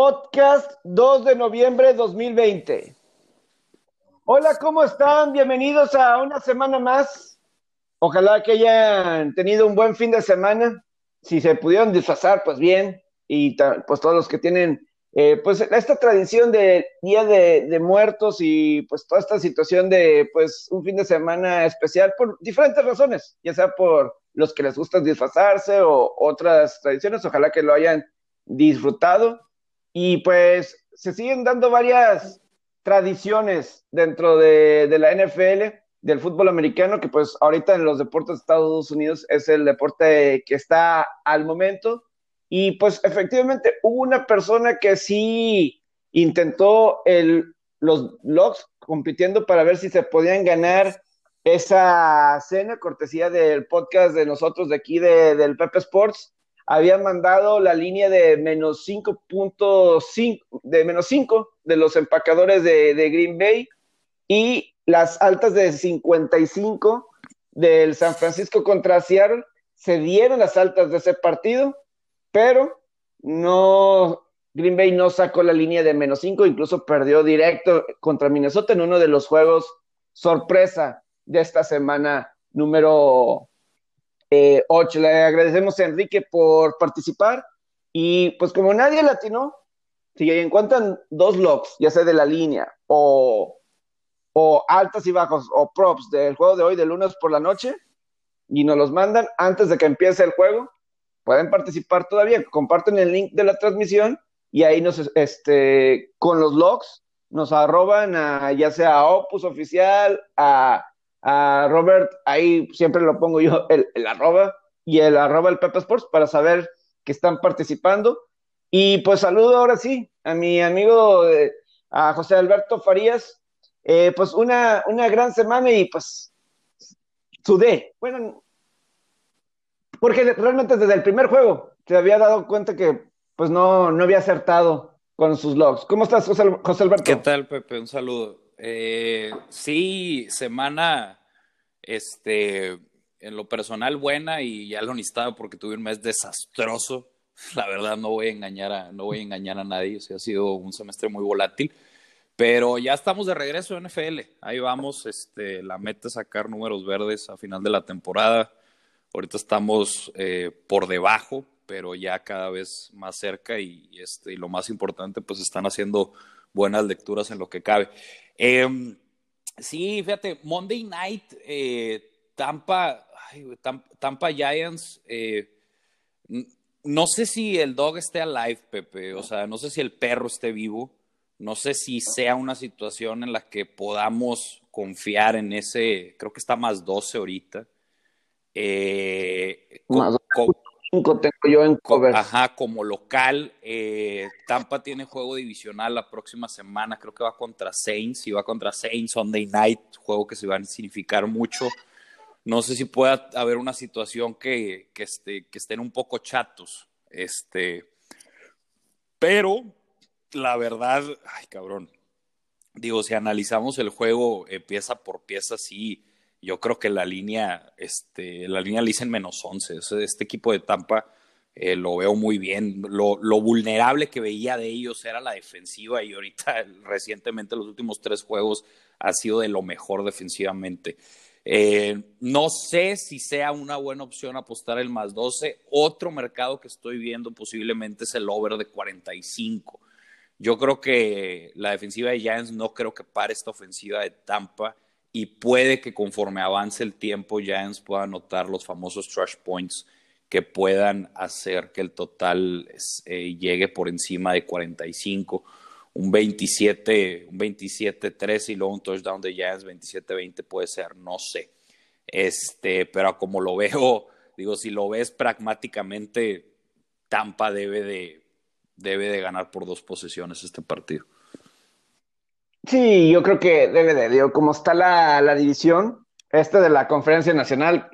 Podcast 2 de noviembre de 2020. Hola, ¿cómo están? Bienvenidos a una semana más. Ojalá que hayan tenido un buen fin de semana. Si se pudieron disfrazar, pues bien. Y pues todos los que tienen eh, pues esta tradición de Día de, Muertos y pues toda esta situación de pues un fin de semana especial por diferentes razones, ya sea por los que les gusta disfrazarse o otras tradiciones, ojalá que lo hayan disfrutado. Y pues se siguen dando varias tradiciones dentro de, de la NFL, del fútbol americano, que pues ahorita en los deportes de Estados Unidos es el deporte que está al momento y pues efectivamente hubo una persona que sí intentó el, los logs compitiendo para ver si se podían ganar esa cena, cortesía del podcast de nosotros de aquí de, del Pepe Sports. Había mandado la línea de menos 5.5, de menos 5 de los empacadores de, de Green Bay y las altas de 55 del San Francisco contra Seattle. Se dieron las altas de ese partido pero no, Green Bay no sacó la línea de menos 5, incluso perdió directo contra Minnesota en uno de los juegos sorpresa de esta semana número 8. Eh, Le agradecemos a Enrique por participar y pues como nadie latinó, si encuentran dos logs, ya sea de la línea o, o altas y bajos o props del juego de hoy de lunes por la noche y nos los mandan antes de que empiece el juego, pueden participar todavía, comparten el link de la transmisión y ahí nos, este, con los logs, nos arroban a, ya sea a Opus Oficial, a, Robert, ahí siempre lo pongo yo, el, arroba, y el arroba el Pepe Sports para saber que están participando. Y pues saludo ahora sí a mi amigo, eh, a José Alberto Farías, eh, pues una, una gran semana y pues sudé. Bueno, porque realmente desde el primer juego se había dado cuenta que pues no, no había acertado con sus logs. ¿Cómo estás, José, Alberto? ¿Qué tal, Pepe? Un saludo. Eh, sí, semana, este, en lo personal buena y ya lo necesitaba porque tuve un mes desastroso. La verdad no voy a engañar a, no voy a engañar a nadie, ha sido un semestre muy volátil. Pero ya estamos de regreso en NFL. Ahí vamos. Este, la meta es sacar números verdes a final de la temporada. Ahorita estamos eh, por debajo, pero ya cada vez más cerca y, este, y lo más importante, pues están haciendo buenas lecturas en lo que cabe. Em, sí, fíjate, Monday Night, eh, Tampa, Tampa, Giants, eh, no sé si el dog esté alive, Pepe, o sea, no sé si el perro esté vivo, no sé si sea una situación en la que podamos confiar en ese, creo que está más 12 ahorita. Eh, como, tengo yo en cover. Ajá, como local, eh, Tampa tiene juego divisional la próxima semana, creo que va contra Saints, y va contra Saints Sunday Night, juego que se va a significar mucho. No sé si pueda haber una situación que, que, este, que estén un poco chatos, este, pero la verdad, ay cabrón, digo, si analizamos el juego eh, pieza por pieza, sí, yo creo que la línea, este, la línea le en menos 11. Este equipo de Tampa eh, lo veo muy bien. Lo, vulnerable que veía de ellos era la defensiva y ahorita recientemente los últimos tres juegos ha sido de lo mejor defensivamente. Eh, no sé si sea una buena opción apostar el más 12. Otro mercado que estoy viendo posiblemente es el over de 45. Yo creo que la defensiva de Giants no creo que pare esta ofensiva de Tampa y puede que conforme avance el tiempo Giants pueda anotar los famosos trash points que puedan hacer que el total eh, llegue por encima de 45, un 27, un 27-3 y luego un touchdown de Giants 27-20 puede ser, no sé. Este, pero como lo veo, digo, si lo ves pragmáticamente, Tampa debe de, debe de ganar por dos posesiones este partido. Sí, yo creo que debe de, digo, como está la, la división, este de la conferencia nacional,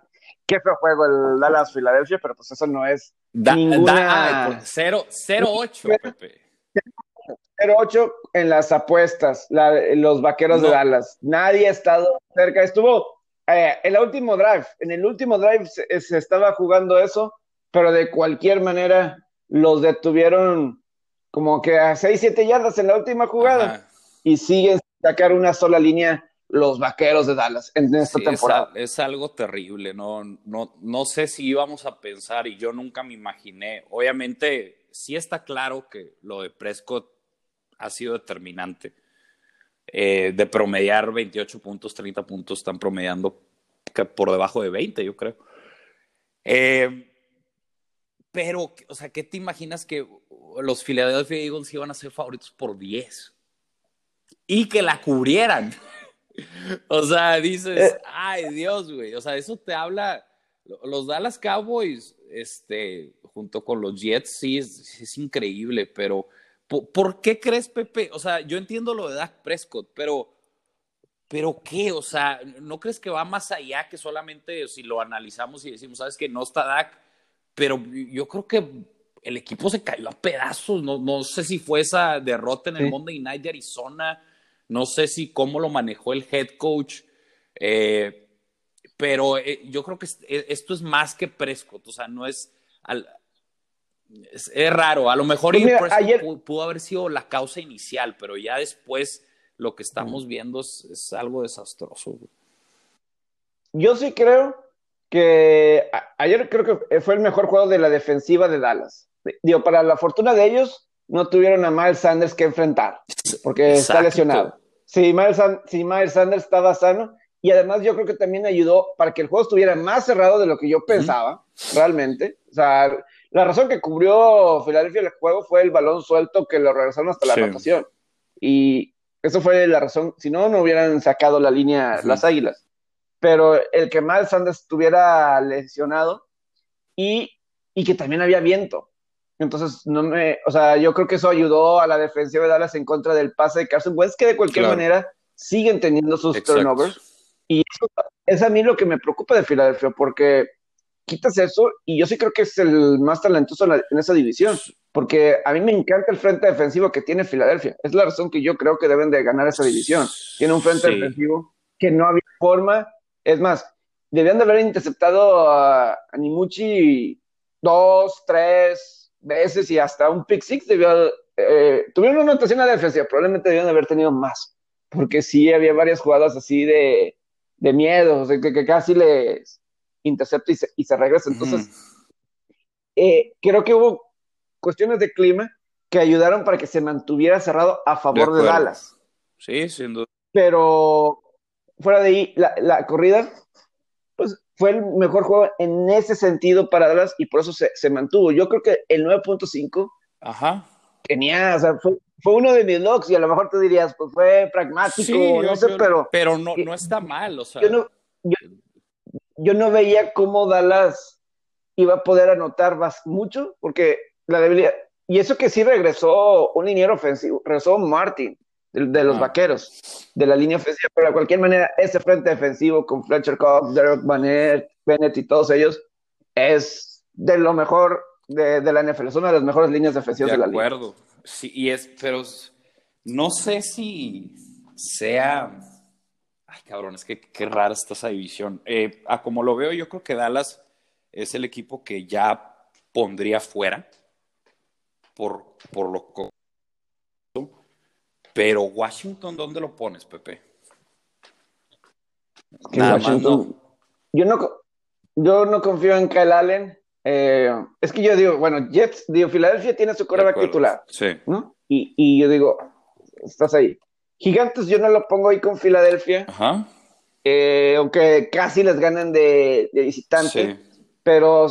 qué fue juego el Dallas Filadelfia, pero pues eso no es ninguna... 0-8, Pepe. 0-8 en las apuestas, los vaqueros de Dallas. Nadie ha estado cerca. Estuvo eh, en el último drive, en el último drive se, se, estaba jugando eso, pero de cualquier manera los detuvieron como que a 6, 7 yardas en la última jugada y siguen sacar una sola línea los vaqueros de Dallas en esta temporada. Es, algo terrible, no, no, no sé si íbamos a pensar y yo nunca me imaginé. Obviamente, sí está claro que lo de Prescott ha sido determinante. Eh, de promediar 28 puntos, 30 puntos, están promediando por debajo de 20, yo creo. Eh, pero, o sea, ¿qué te imaginas que los Philadelphia Eagles iban a ser favoritos por 10? Y que la cubrieran. o sea, dices, eh. ay Dios, güey. O sea, eso te habla. Los Dallas Cowboys, este, junto con los Jets, sí es, increíble, pero ¿por, qué crees, Pepe? O sea, yo entiendo lo de Dak Prescott, pero, pero ¿qué? O sea, ¿no crees que va más allá que solamente si lo analizamos y decimos, sabes que no está Dak? pero yo creo que el equipo se cayó a pedazos. No, no sé si fue esa derrota en el Monday Night de Arizona, no sé si cómo lo manejó el head coach, eh, pero eh, yo creo que eh, esto es más que Prescott, o sea, no es. es, raro, a lo mejor pues ayer... pudo, haber sido la causa inicial, pero ya después lo que estamos viendo es, es algo desastroso. Yo sí creo que ayer creo que fue el mejor juego de la defensiva de Dallas. Digo, para la fortuna de ellos, no tuvieron a Miles Sanders que enfrentar, porque está lesionado. Si Miles, si Miles Sanders estaba sano, y además yo creo que también ayudó para que el juego estuviera más cerrado de lo que yo pensaba, realmente. O sea, la razón que cubrió Filadelfia el juego fue el balón suelto que lo regresaron hasta la rotación. Y eso fue la razón. Si no, no hubieran sacado la línea las águilas pero el que Miles Sanders estuviera lesionado y, y que también había viento. Entonces, no me, o sea, yo creo que eso ayudó a la defensiva de Dallas en contra del pase de Carson Wentz, que de cualquier manera siguen teniendo sus turnovers. Y eso es a mí lo que me preocupa de Filadelfia, porque quitas eso y yo sí creo que es el más talentoso en esa división, porque a mí me encanta el frente defensivo que tiene Filadelfia. Es la razón que yo creo que deben de ganar esa división. Tiene un frente defensivo que no había forma es más, debían de haber interceptado a, Nimuchi dos, tres veces y hasta un pick six debió, eh, tuvieron una anotación a la defensiva, probablemente debían de haber tenido más, porque sí había varias jugadas así de, de miedo, que, casi les intercepta y se, y se regresa. Entonces, eh, creo que hubo cuestiones de clima que ayudaron para que se mantuviera cerrado a favor de Dallas. Sí, sin duda. Pero fuera de ahí, la, corrida, pues fue el mejor juego en ese sentido para Dallas y por eso se, mantuvo. Yo creo que el 9.5 Ajá. tenía, o sea, fue, uno de mis logs y a lo mejor tú dirías, pues fue pragmático, no sé, pero... Pero no, no está mal, o sea... Yo no, yo, no veía cómo Dallas iba a poder anotar más, mucho, porque la debilidad... Y eso que sí regresó un liniero ofensivo, regresó Martin de, los vaqueros, de la línea ofensiva, pero de cualquier manera, ese frente defensivo con Fletcher Cox, Derek Bennett, Bennett y todos ellos es de lo mejor de, la NFL, es una de las mejores líneas defensivas de, la liga. De acuerdo, sí, y es, pero no sé si sea. Ay, cabrón, es que qué rara está esa división. Eh, a como lo veo, yo creo que Dallas es el equipo que ya pondría fuera por, por lo pero Washington, ¿dónde lo pones, Pepe? Nada Más no. Yo no, yo no confío en Kyle Allen. Eh, es que yo digo, bueno, Jets, digo, Filadelfia tiene su coreback titular. Sí. ¿no? Y, y, yo digo, estás ahí. Gigantes, yo no lo pongo ahí con Filadelfia. Ajá. Eh, aunque casi les ganan de, de visitante. Sí. Pero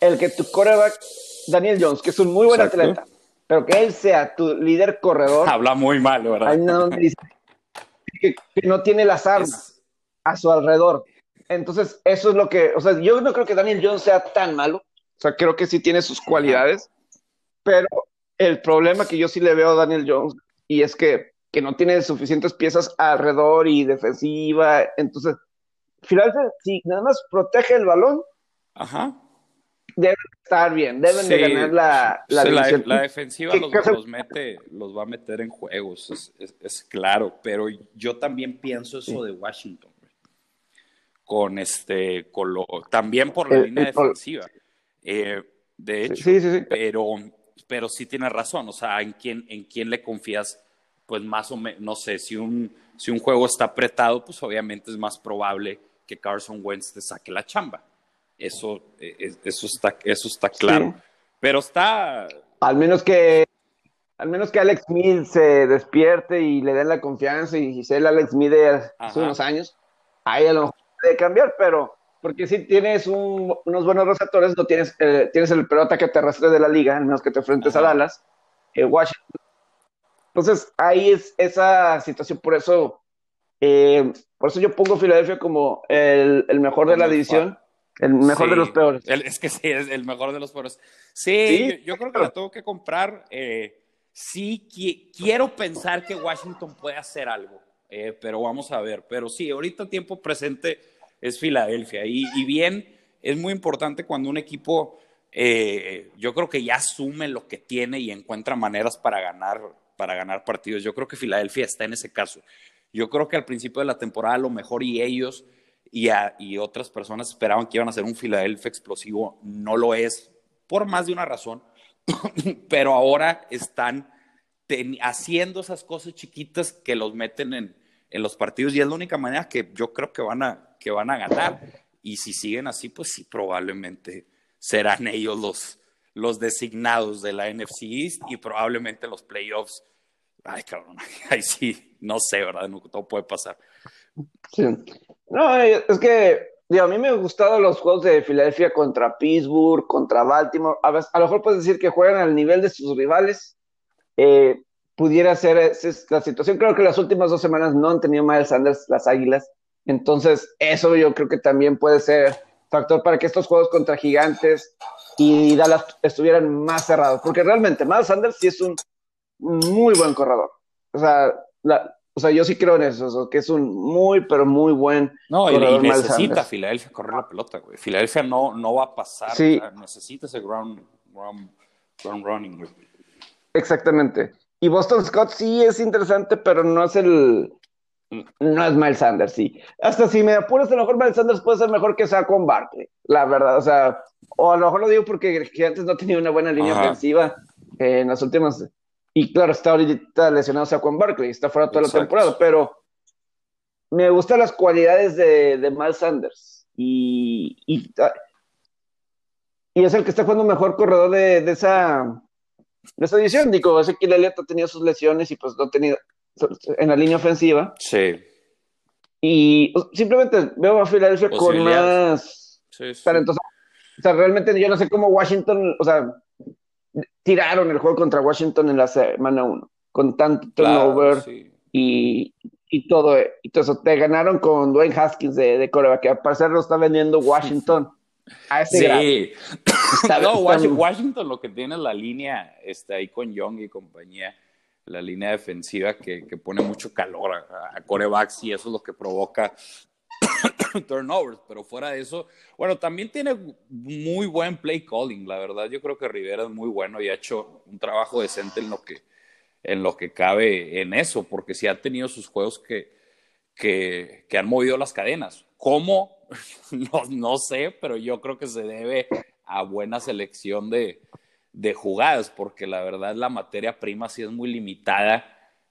el que tu coreback, Daniel Jones, que es un muy buen atleta, pero que él sea tu líder corredor. Habla muy mal, ¿verdad? no, que, no tiene las armas a su alrededor. Entonces, eso es lo que, o sea, yo no creo que Daniel Jones sea tan malo, o sea, creo que sí tiene sus cualidades, pero el problema que yo sí le veo a Daniel Jones, y es que, que no tiene suficientes piezas alrededor y defensiva, entonces, finalmente, si nada más protege el balón, Ajá deben estar bien, deben de ganar la, la, la, defensiva los, mete, los va a meter en juegos, es, claro, pero yo también pienso eso de Washington, con este, con lo, también por la línea defensiva. Eh, de hecho, pero, pero sí tienes razón, o sea, ¿en quién, en quién le confías? Pues más o menos, no sé, si un, si un juego está apretado, pues obviamente es más probable que Carson Wentz te saque la chamba. Eso, eh, eso, está, eso está claro. Pero está... Al menos que al menos que Alex Smith se despierte y le den la confianza y si el Alex Smith de hace unos años, ahí a lo mejor puede cambiar, pero porque si tienes unos buenos receptores, no tienes, eh, tienes el peor ataque terrestre de la liga, al menos que te enfrentes a Dallas, eh, Washington. Entonces, ahí es esa situación, por eso, eh, por eso yo pongo Filadelfia como el, mejor de la división. El mejor de los peores. es que sí, es el mejor de los peores. Sí, Yo, creo que la tengo que comprar. sí, quiero pensar que Washington puede hacer algo, pero vamos a ver. Pero sí, ahorita tiempo presente es Filadelfia. Y, bien, es muy importante cuando un equipo, eh, yo creo que ya asume lo que tiene y encuentra maneras para ganar, para ganar partidos. Yo creo que Filadelfia está en ese caso. Yo creo que al principio de la temporada lo mejor y ellos y, y otras personas esperaban que iban a ser un Filadelfia explosivo. No lo es, por más de una razón. Pero ahora están haciendo esas cosas chiquitas que los meten en, en los partidos y es la única manera que yo creo que van a, que van a ganar. Y si siguen así, pues sí, probablemente serán ellos los, los designados de la NFC East y probablemente los playoffs. Ay, cabrón, ahí sí, no sé, ¿verdad? todo puede pasar. No, eh, es que a mí me han gustado los juegos de Filadelfia contra Pittsburgh, contra Baltimore. A, a, lo mejor puedes decir que juegan al nivel de sus rivales. Eh, pudiera ser la situación. Creo que las últimas dos semanas no han tenido Miles Sanders las Águilas. Entonces, eso yo creo que también puede ser factor para que estos juegos contra Gigantes y Dallas estuvieran más cerrados. Porque realmente Miles Sanders sí es un muy buen corredor. O sea, o sea, yo sí creo en eso, que es un muy, pero muy buen. No, y, necesita Filadelfia correr la pelota, güey. Filadelfia no, no va a pasar. Sí. necesita ese ground, ground, ground running, güey. Exactamente. Y Boston Scott sí es interesante, pero no es el. No es Miles Sanders, sí. Hasta si me apuras, a lo mejor Miles Sanders puede ser mejor que Saquon Barkley, la verdad. O sea, o a lo mejor lo digo porque antes no tenía una buena línea ofensiva en las últimas. Y claro, está ahorita lesionado Saquon Barkley, está fuera toda la temporada, pero me gustan las cualidades de, de Miles Sanders. Y, y, y, es el que está jugando mejor corredor de, de esa de esa edición. Digo, Ezequiel Elliott ha tenido sus lesiones y pues no ha tenido en la línea ofensiva. Sí. Y simplemente veo a Filadelfia con más sí, sí. O sea, realmente yo no sé cómo Washington, o sea, tiraron el juego contra Washington en la semana 1, con tanto turnover y, y, todo, y todo eso. Te ganaron con Dwayne Haskins de, de Corea, que al parecer lo está vendiendo Washington. A ese sí. no, Washington, lo que tiene es la línea está ahí con Young y compañía, la línea defensiva que, pone mucho calor a, corebacks y eso es lo que provoca turnovers, pero fuera de eso, bueno, también tiene muy buen play calling, la verdad, yo creo que Rivera es muy bueno y ha hecho un trabajo decente en lo que, en lo que cabe en eso, porque si ha tenido sus juegos que, que, han movido las cadenas. ¿Cómo? No, sé, pero yo creo que se debe a buena selección de, jugadas, porque la verdad la materia prima sí es muy limitada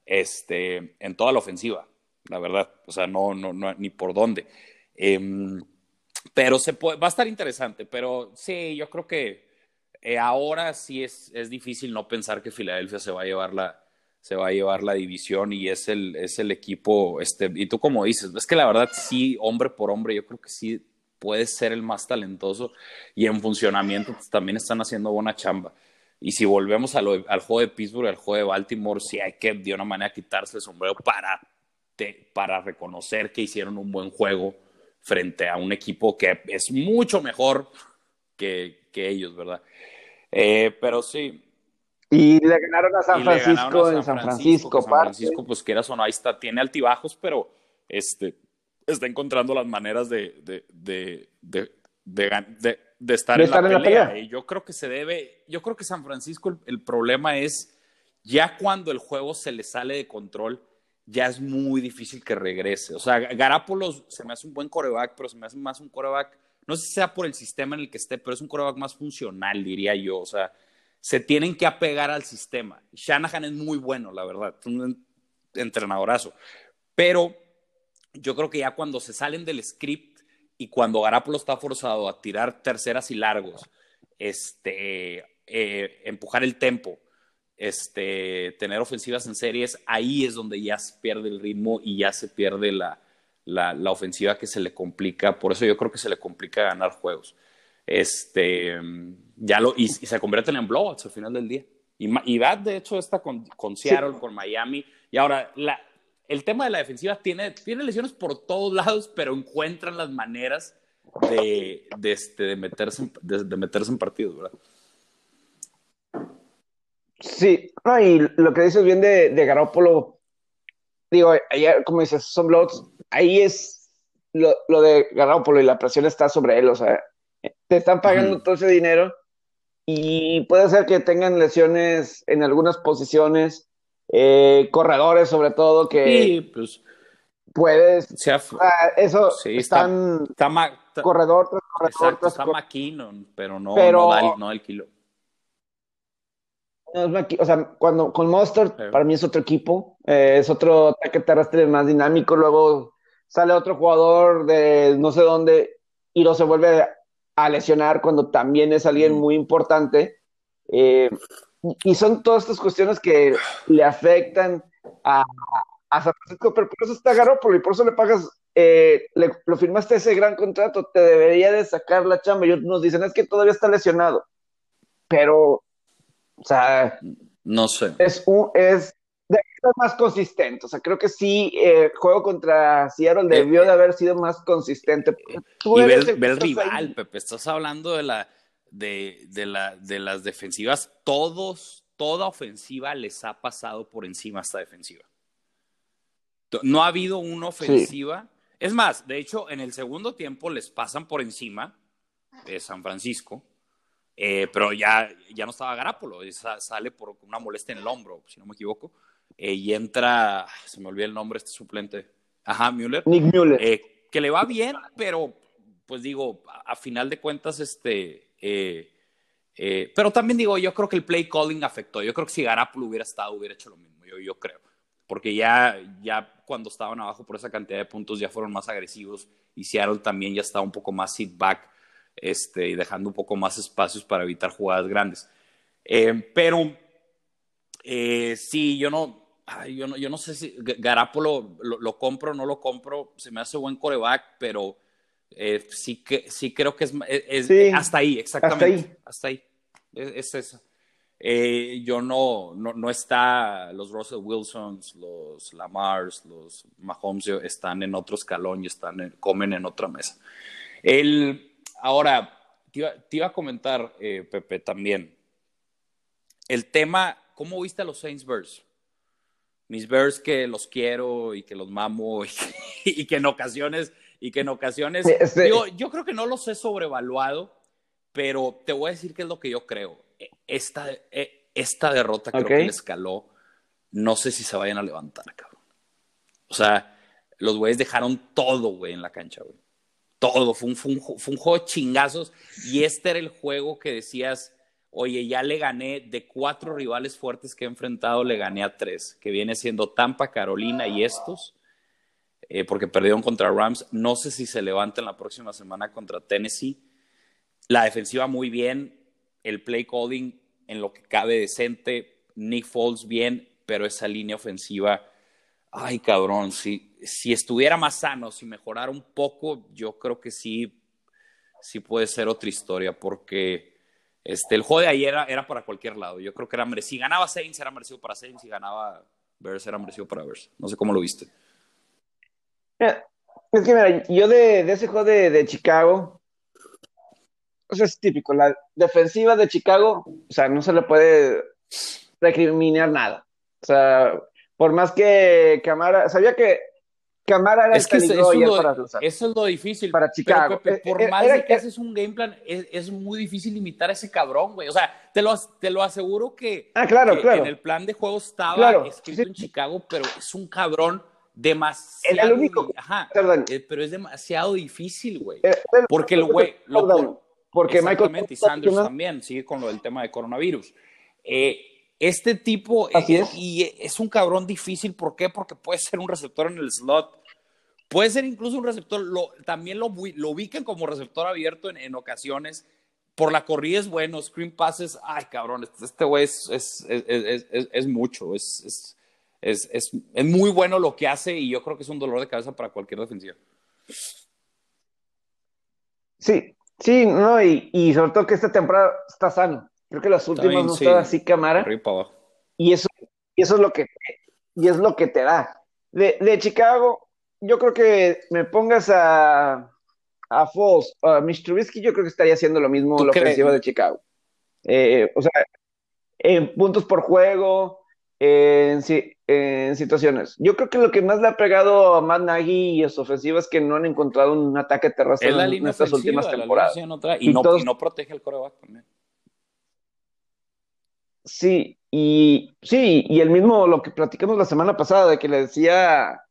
este, en toda la ofensiva, la verdad, o sea, no, no, no ni por dónde. Em, pero se puede, va a estar interesante, pero sí, yo creo que eh, ahora sí es, difícil no pensar que Filadelfia se va a llevar la, se va a llevar la división y es el, es el equipo, este, y tú como dices, es que la verdad sí, hombre por hombre, yo creo que sí puede ser el más talentoso y en funcionamiento pues, también están haciendo buena chamba. Y si volvemos al juego de Pittsburgh, al juego de Baltimore, sí hay que de una manera quitarse el sombrero para, para reconocer que hicieron un buen juego frente a un equipo que es mucho mejor que, ellos, ¿verdad? Eh, pero sí. Y le ganaron a San Francisco en San Francisco. San Francisco, pues quieras o no, ahí está, tiene altibajos, pero este, está encontrando las maneras de, de, de, de, de estar, en, la pelea. Y yo creo que se debe, yo creo que San Francisco el, problema es ya cuando el juego se le sale de control, ya es muy difícil que regrese. O sea, Garapolo se me hace un buen coreback, pero se me hace más un coreback, no sé si sea por el sistema en el que esté, pero es un coreback más funcional, diría yo. O sea, se tienen que apegar al sistema. Shanahan es muy bueno, la verdad, un entrenadorazo. Pero yo creo que ya cuando se salen del script y cuando Garapolo está forzado a tirar terceras y largos, este, eh, empujar el tempo, este, tener ofensivas en series, ahí es donde ya se pierde el ritmo y ya se pierde la, la, la ofensiva que se le complica. Por eso yo creo que se le complica ganar juegos. Este, ya lo, y, se convierten en blowouts al final del día. Y, y va, de hecho, está con, con Seattle, con Miami. Y ahora, la, el tema de la defensiva tiene, tiene lesiones por todos lados, pero encuentran las maneras de, de, este, de meterse, de, meterse en partidos, ¿verdad? Sí, y lo que dices bien de, de Garópolo, digo, ayer, como dices, son blowouts, ahí es lo, lo de Garópolo y la presión está sobre él, o sea, te están pagando todo ese dinero y puede ser que tengan lesiones en algunas posiciones, eh, corredores sobre todo, que sí, pues, puedes... eso están está, corredor tras corredor tras está McKinnon, pero no, pero, no, da el, kilo. No es o sea, cuando con Monster para mí es otro equipo, eh, es otro ataque terrestre más dinámico, luego sale otro jugador de no sé dónde y no se vuelve a lesionar cuando también es alguien muy importante. Eh, y son todas estas cuestiones que le afectan a, a San Francisco, pero por eso está Garoppolo y por eso le pagas, eh, le, lo firmaste ese gran contrato, te debería de sacar la chamba. Y nos dicen, es que todavía está lesionado. Pero, o sea, no sé. Es, un, es más consistente. O sea, creo que sí, eh, juego contra Seattle debió de haber sido más consistente. y ve, el rival, Pepe. Estás hablando de la, de, de, la, de las defensivas. Todos, toda ofensiva les ha pasado por encima esta defensiva. No ha habido una ofensiva. Es más, de hecho, en el segundo tiempo les pasan por encima de San Francisco. Eh, pero ya, ya no estaba Garapolo, sale por una molestia en el hombro, si no me equivoco. Eh, y entra, se me olvidó el nombre, este suplente. Ajá, Müller. Nick Müller. Eh, que le va bien, pero pues digo, a, final de cuentas, este. Eh, pero también digo, yo creo que el play calling afectó. Yo creo que si Garapolo hubiera estado, hubiera hecho lo mismo. Yo, yo creo. Porque ya, ya cuando estaban abajo por esa cantidad de puntos ya fueron más agresivos y Seattle también ya estaba un poco más sit back este, y dejando un poco más espacios para evitar jugadas grandes. pero sí, yo no, yo, no, yo no sé si Garapolo lo, compro o no lo compro, se me hace buen coreback, pero eh, sí, que, sí creo que es, es, hasta ahí, exactamente. Hasta ahí. Es, eso. Eh, yo no, no, no, está, los Russell Wilsons, los Lamars, los Mahomes están en otro escalón y están comen en otra mesa. El, ahora, te iba, a comentar, eh, Pepe, también, el tema, ¿cómo viste a los Saints Bears? mis Bears que los quiero y que los mamo y, que en ocasiones y que en ocasiones digo, yo creo que no los he sobrevaluado, pero te voy a decir qué es lo que yo creo. E, esta, e, esta derrota creo que les escaló. No sé si se vayan a levantar, cabrón. O sea, los güeyes dejaron todo, güey, en la cancha, güey. Todo. Fue un, juego de chingazos. Y este era el juego que decías, oye, ya le gané de cuatro rivales fuertes que he enfrentado, le gané a tres, que viene siendo Tampa, Carolina y estos, eh, porque perdieron contra Rams. No sé si se levantan la próxima semana contra Tennessee. La defensiva muy bien, el play calling en lo que cabe decente, Nick Foles bien, pero esa línea ofensiva, ay cabrón, si, si estuviera más sano, si mejorara un poco, yo creo que sí, sí puede ser otra historia, porque este, el juego de ayer era, para cualquier lado. Yo creo que era merecido. Si ganaba Saints, era merecido para Saints. Si ganaba Bears, era merecido para Bears. No sé cómo lo viste. Es que, mira, yo de, ese juego de, Chicago, o sea, es típico. La defensiva de Chicago, o sea, no se le puede recriminar nada. O sea, por más que Camara, sabía que Camara era es que eso, es lo difícil. Para Chicago. Eh, por eh, más de que haces un game plan, es, muy difícil limitar a ese cabrón, güey. O sea, te lo, te lo aseguro que, ah, claro, claro. en el plan de juego estaba escrito en Chicago, pero es un cabrón demasiado. El único. Ajá. Eh, pero es demasiado difícil, güey. Porque el güey. porque Michael. y Sanders también sigue con lo del tema de coronavirus. Eh, este tipo Así es. y es un cabrón difícil, ¿por qué? Porque puede ser un receptor en el slot, puede ser incluso un receptor, lo, también lo, lo ubican como receptor abierto en, en, ocasiones, por la corrida es bueno, screen passes, ay cabrón, este güey es, es, es, es, mucho, es, es, muy bueno lo que hace y yo creo que es un dolor de cabeza para cualquier defensiva. Sí, sí, no, y, y sobre todo que esta temporada está sano. Creo que las últimas bien, no sí. así cámara. Y eso, y eso es lo que y es lo que te da. De, de Chicago, yo creo que me pongas a, a Foles, a Mitch Trubisky, yo creo que estaría haciendo lo mismo la ofensiva de Chicago. Eh, o sea, en puntos por juego, en, en, situaciones. Yo creo que lo que más le ha pegado a Matt Nagy y a su ofensiva es que no han encontrado un ataque terrestre en, en estas últimas temporadas. Y, y, no, todos, y, no, protege el coreback también. Sí, y sí, y el mismo lo que platicamos la semana pasada, de que le decía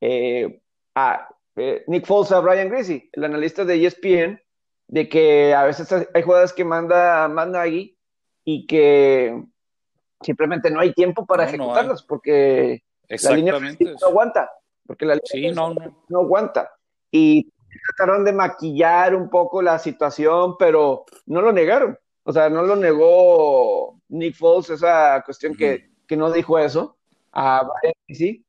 eh, a eh, Nick Foles a Brian Greasy, el analista de ESPN, de que a veces hay jugadas que manda Matt Nagy y que simplemente no hay tiempo para No, no ejecutarlas porque la línea no aguanta, porque la línea Sí, no. no aguanta. Y trataron de maquillar un poco la situación, pero no lo negaron. O sea, no lo negó Nick Foles, esa cuestión que, que no dijo eso a Greasy.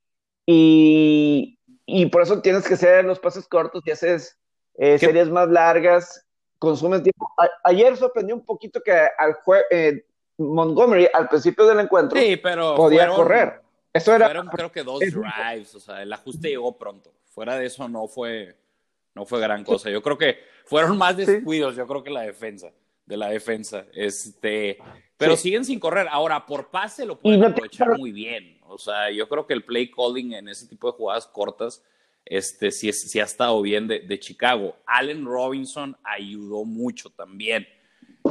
Y, y por eso tienes que hacer los pases cortos y haces eh, series más largas, consumes tiempo. A- ayer sorprendió un poquito que al eh, Montgomery al principio del encuentro Sí, pero podía fueron- correr. Eso era Fueron creo que dos es- drives, o sea, el ajuste llegó pronto. Fuera de eso no fue, no fue gran cosa. Yo creo que fueron más descuidos, yo creo que la defensa, de la defensa. Este, pero Sí. siguen sin correr. Ahora, por pase lo pueden aprovechar muy bien. O sea, yo creo que el play calling en ese tipo de jugadas cortas, este, sí, sí ha estado bien de, de Chicago. Allen Robinson ayudó mucho también.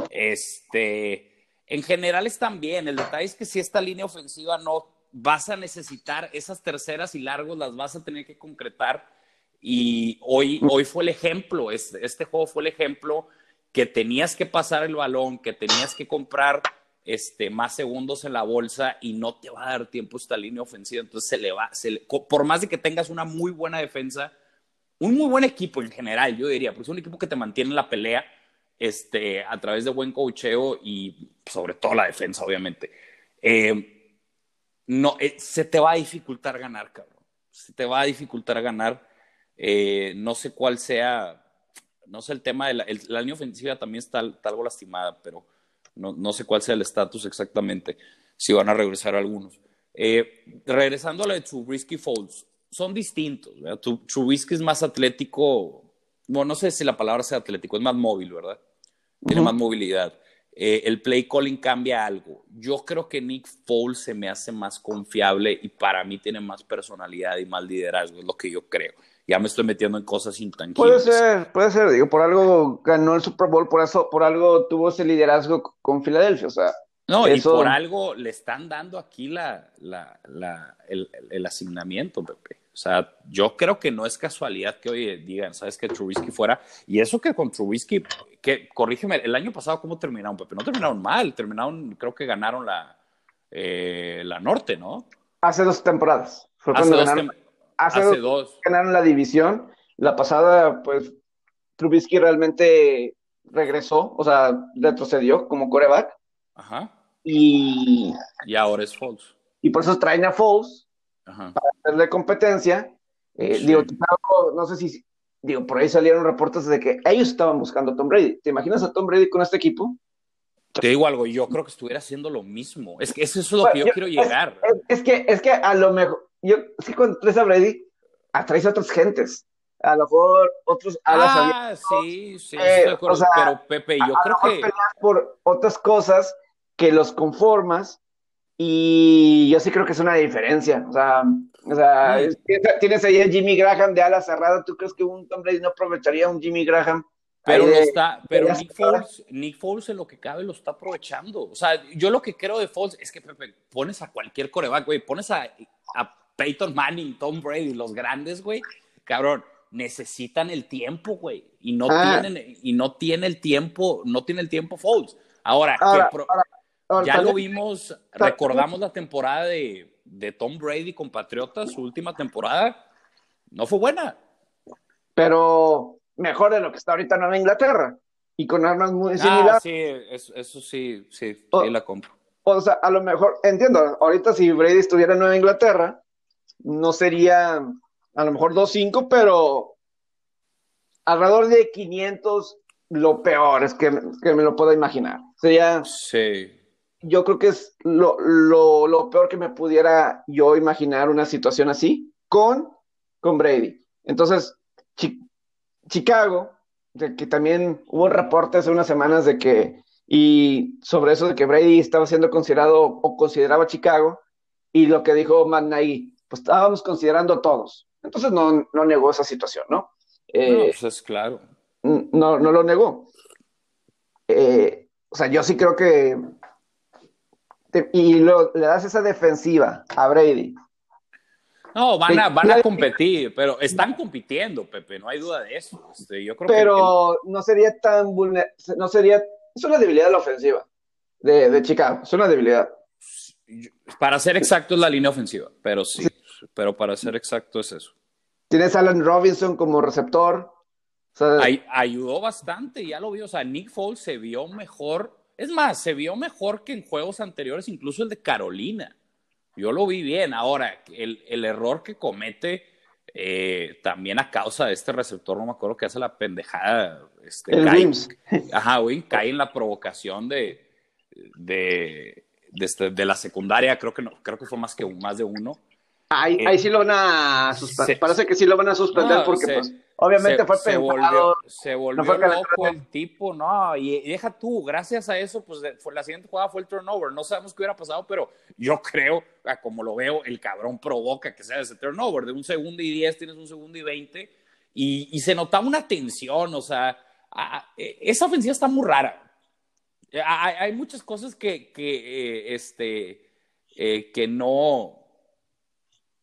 Este, en general están bien. El detalle es que si esta línea ofensiva no vas a necesitar esas terceras y largos, las vas a tener que concretar. Y hoy, hoy fue el ejemplo, este, este juego fue el ejemplo que tenías que pasar el balón, que tenías que comprar este, más segundos en la bolsa y no te va a dar tiempo esta línea ofensiva. Entonces se le va, por más de que tengas una muy buena defensa, un muy buen equipo en general, yo diría, porque es un equipo que te mantiene en la pelea este, a través de buen cocheo y sobre todo la defensa, obviamente. Eh, no, eh, se te va a dificultar ganar, cabrón. Se te va a dificultar ganar. Eh, no sé cuál sea, no sé el tema de la, el- la línea ofensiva también está, está algo lastimada, pero no, no sé cuál sea el estatus exactamente, si van a regresar algunos. Eh, regresando a lo de Trubisky Falls, son distintos. ¿verdad? Trubisky es más atlético, bueno, no sé si la palabra sea atlético, es más móvil, ¿verdad? Tiene más movilidad. Eh, el play calling cambia algo. Yo creo que Nick Foles se me hace más confiable y para mí tiene más personalidad y más liderazgo, es lo que yo creo. Ya me estoy metiendo en cosas intangibles. Puede ser, puede ser, digo, por algo ganó el Super Bowl, por eso, por algo tuvo ese liderazgo con Filadelfia, o sea, No, Eso- y por algo le están dando aquí la, la, la- el, el asignamiento, Pepe. O sea, yo creo que no es casualidad que hoy digan, ¿sabes que Trubisky fuera? Y eso que con Trubisky, que corrígeme, el año pasado, ¿cómo terminaron, Pepe? No terminaron mal, terminaron, creo que ganaron la, eh, la norte, ¿no? hace dos temporadas. Fue Hace dos, ganaron, tem- hace hace dos dos. ganaron la división. La pasada, pues, Trubisky realmente regresó, o sea, retrocedió como coreback. Ajá. Y, Y ahora es false. y por eso traen a Foles, Ajá. hacerle competencia. Eh, Sí. Digo, no sé si, digo, por ahí salieron reportes de que ellos estaban buscando a Tom Brady. ¿Te imaginas a Tom Brady con este equipo? Te digo algo, yo creo que estuviera haciendo lo mismo. Es que eso es lo Bueno, que yo, yo- quiero llegar. Es, es que, es que a lo mejor, yo, es que cuando traes a Brady, atraes a otras gentes. A lo mejor otros alas Ah, sí, sí, eh, estoy de acuerdo. o sea, pero Pepe, yo a creo lo mejor que... por otras cosas que los conformas y yo sí creo que es una diferencia. O sea, o sea, Mm. es- tienes- ahí a Jimmy Graham de ala cerrada. ¿Tú crees que un Tom Brady no aprovecharía a un Jimmy Graham? Pero de- está, pero Nick? Foles, Nick Foles en lo que cabe lo está aprovechando. O sea, yo lo que creo de Foles es que Pepe, pones a cualquier coreback, güey, pones a, a Peyton Manning, Tom Brady, los grandes, güey, cabrón, necesitan el tiempo, güey, y no Ah. tienen, y no tiene el tiempo, no tiene el tiempo Foles. Ahora, Ahora, pro- ahora, ya lo vimos, recordamos la temporada de, de Tom Brady con Patriotas, su última temporada, no fue buena. Pero mejor de lo que está ahorita en Nueva Inglaterra y con armas muy ah, similares. Sí, eso, sí, sí, ahí la compro. O sea, a lo mejor, entiendo, ahorita si Brady estuviera en Nueva Inglaterra, no sería a lo mejor 2-5, pero alrededor de 500, lo peor es que, me lo puedo imaginar. Sería. Sí. Yo creo que es lo, lo, peor que me pudiera yo imaginar una situación así con, con Brady. Entonces, Chicago, de que también hubo reportes hace unas semanas de que, y sobre eso de que Brady estaba siendo considerado o consideraba Chicago, y lo que dijo Matt pues estábamos considerando todos. Entonces no, no negó esa situación, ¿no? Eh, no, pues es claro. No, no lo negó. Eh, o sea, yo sí creo que. y le das esa defensiva a Brady. No, van a, van a competir, pero están compitiendo, Pepe, no hay duda de eso. Este, yo creo pero no sería tan vulnerable. No sería. Es una debilidad de la ofensiva de, de Chicago. Es una debilidad. Para ser exacto es la línea ofensiva, pero sí, pero para ser exacto es eso. Tienes a Alan Robinson como receptor. ayudó bastante, ya lo vi. O sea, Nick Foles se vio mejor. Es más, se vio mejor que en juegos anteriores, incluso el de Carolina. Yo lo vi bien. Ahora, el, error que comete eh, también a causa de este receptor, no me acuerdo que hace la pendejada. Este, el ajá, güey, cae en la provocación de, de, este, de, la secundaria. Creo que, no, creo que fue más, que, más de uno. Ahí, eh, ahí sí lo van a suspender. Parece que sí lo van a suspender porque, pues, obviamente fue se volvió, se volvió loco el tipo, no, y, deja tú, gracias a eso, pues fue, la siguiente jugada fue el turnover. No sabemos qué hubiera pasado, pero yo creo, como lo veo, el cabrón provoca que sea ese turnover. De un segundo y diez tienes un segundo y veinte, y, se notaba una tensión, o sea, e, esa ofensiva está muy rara. Hay, muchas cosas que, que eh, este, eh, que no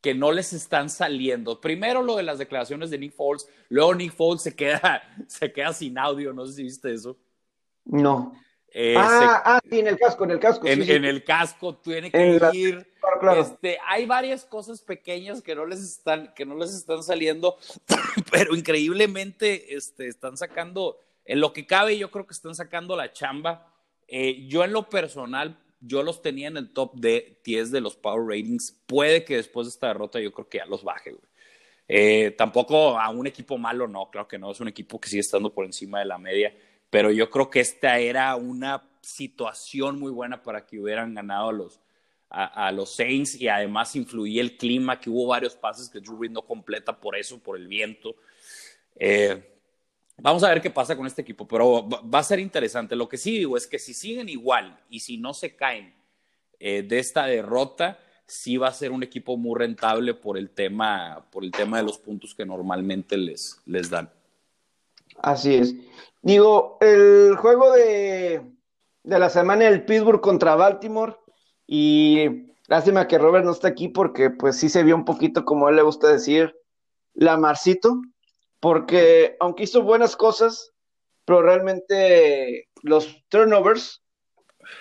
que no les están saliendo. Primero lo de las declaraciones de Nick Foles, luego Nick Foles se queda, se queda sin audio, no sé si viste eso. No. Eh, ah, ah, sí, en el casco, en el casco. En, el casco tiene que ir. Este, hay varias cosas pequeñas que no les están, que no les están saliendo, pero increíblemente este, están sacando, en lo que cabe, yo creo que están sacando la chamba. Eh, yo en lo personal yo los tenía en el top de 10 de los Power Ratings. Puede que después de esta derrota yo creo que ya los baje, eh, tampoco a un equipo malo, no, claro que no, es un equipo que sigue estando por encima de la media, pero yo creo que esta era una situación muy buena para que hubieran ganado a los, a, los Saints y además influía el clima, que hubo varios pases que Drew Brees no completa por eso, por el viento. Eh, Vamos a ver qué pasa con este equipo, pero va a ser interesante. Lo que sí digo es que si siguen igual y si no se caen eh, de esta derrota, sí va a ser un equipo muy rentable por el tema, por el tema de los puntos que normalmente les, les dan. Así es. Digo, el juego de, de la semana del Pittsburgh contra Baltimore y lástima que Robert no está aquí porque pues sí se vio un poquito como a él le gusta decir, la Marcito porque aunque hizo buenas cosas, pero realmente los turnovers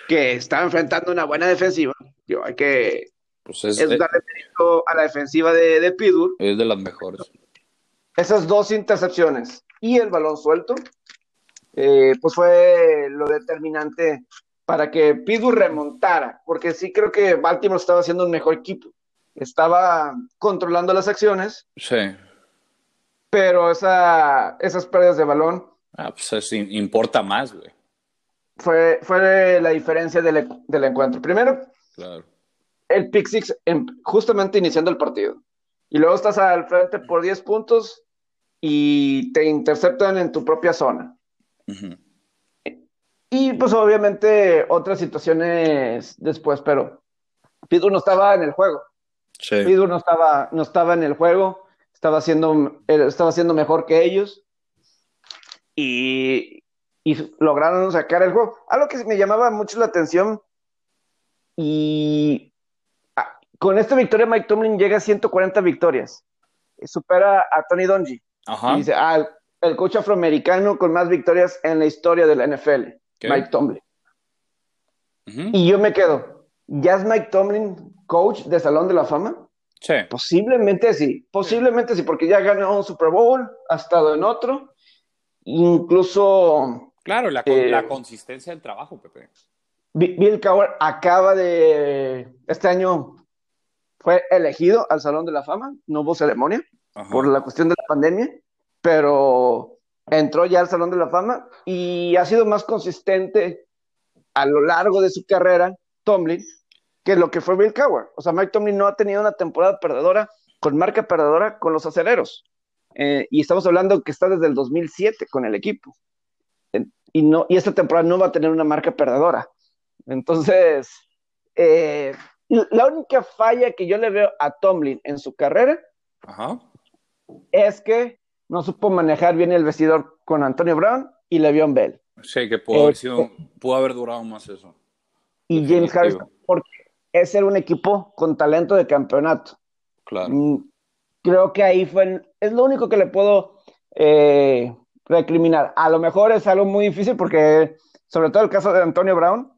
que está enfrentando una buena defensiva, yo hay que pues es, darle mérito a la defensiva de, de Pittsburgh. Es de las mejores. Esas dos intercepciones y el balón suelto, eh, pues fue lo determinante para que Pittsburgh remontara, porque sí creo que Baltimore estaba haciendo un mejor equipo. Estaba controlando las acciones. Sí pero esa, esas pérdidas de balón. Ah, pues eso importa más, güey. Fue, fue la diferencia del, del encuentro. Primero, el pick six justamente iniciando el partido. Y luego estás al frente por 10 puntos y te interceptan en tu propia zona. Y pues obviamente otras situaciones después, pero Pidu no estaba en el juego. Sí. Pidu no estaba, no estaba en el juego estaba haciendo, estaba haciendo mejor que ellos y, lograron sacar el juego. Algo que me llamaba mucho la atención y ah, con esta victoria Mike Tomlin llega a 140 victorias, supera a Tony Donji. Y dice, ah, el coach afroamericano con más victorias en la historia de la NFL, Mike Tomlin. Y yo me quedo, ¿ya es Mike Tomlin coach de Salón de la Fama? Sí. Posiblemente sí, posiblemente sí, porque ya ganó un Super Bowl, ha estado en otro, incluso... Claro, la, eh, la consistencia del trabajo, Pepe. Bill Cowher acaba de, este año fue elegido al Salón de la Fama, no hubo ceremonia por la cuestión de la pandemia, pero entró ya al Salón de la Fama y ha sido más consistente a lo largo de su carrera, Tomlin, que lo que fue Bill Cowher. O sea, Mike Tomlin no ha tenido una temporada perdedora con marca perdedora con los acereros. Eh, y estamos hablando que está desde el 2007 con el equipo. Y, no, y esta temporada no va a tener una marca perdedora. Entonces, eh, la única falla que yo le veo a Tomlin en su carrera es que no supo manejar bien el vestidor con Antonio Brown y Le'Veon Bell. Sí, que pudo, haber, eh, pudo haber durado más eso. Y James Harrison, porque es ser un equipo con talento de campeonato. Claro. Mm, creo que ahí fue, es lo único que le puedo eh, recriminar. A lo mejor es algo muy difícil porque, sobre todo el caso de Antonio Brown,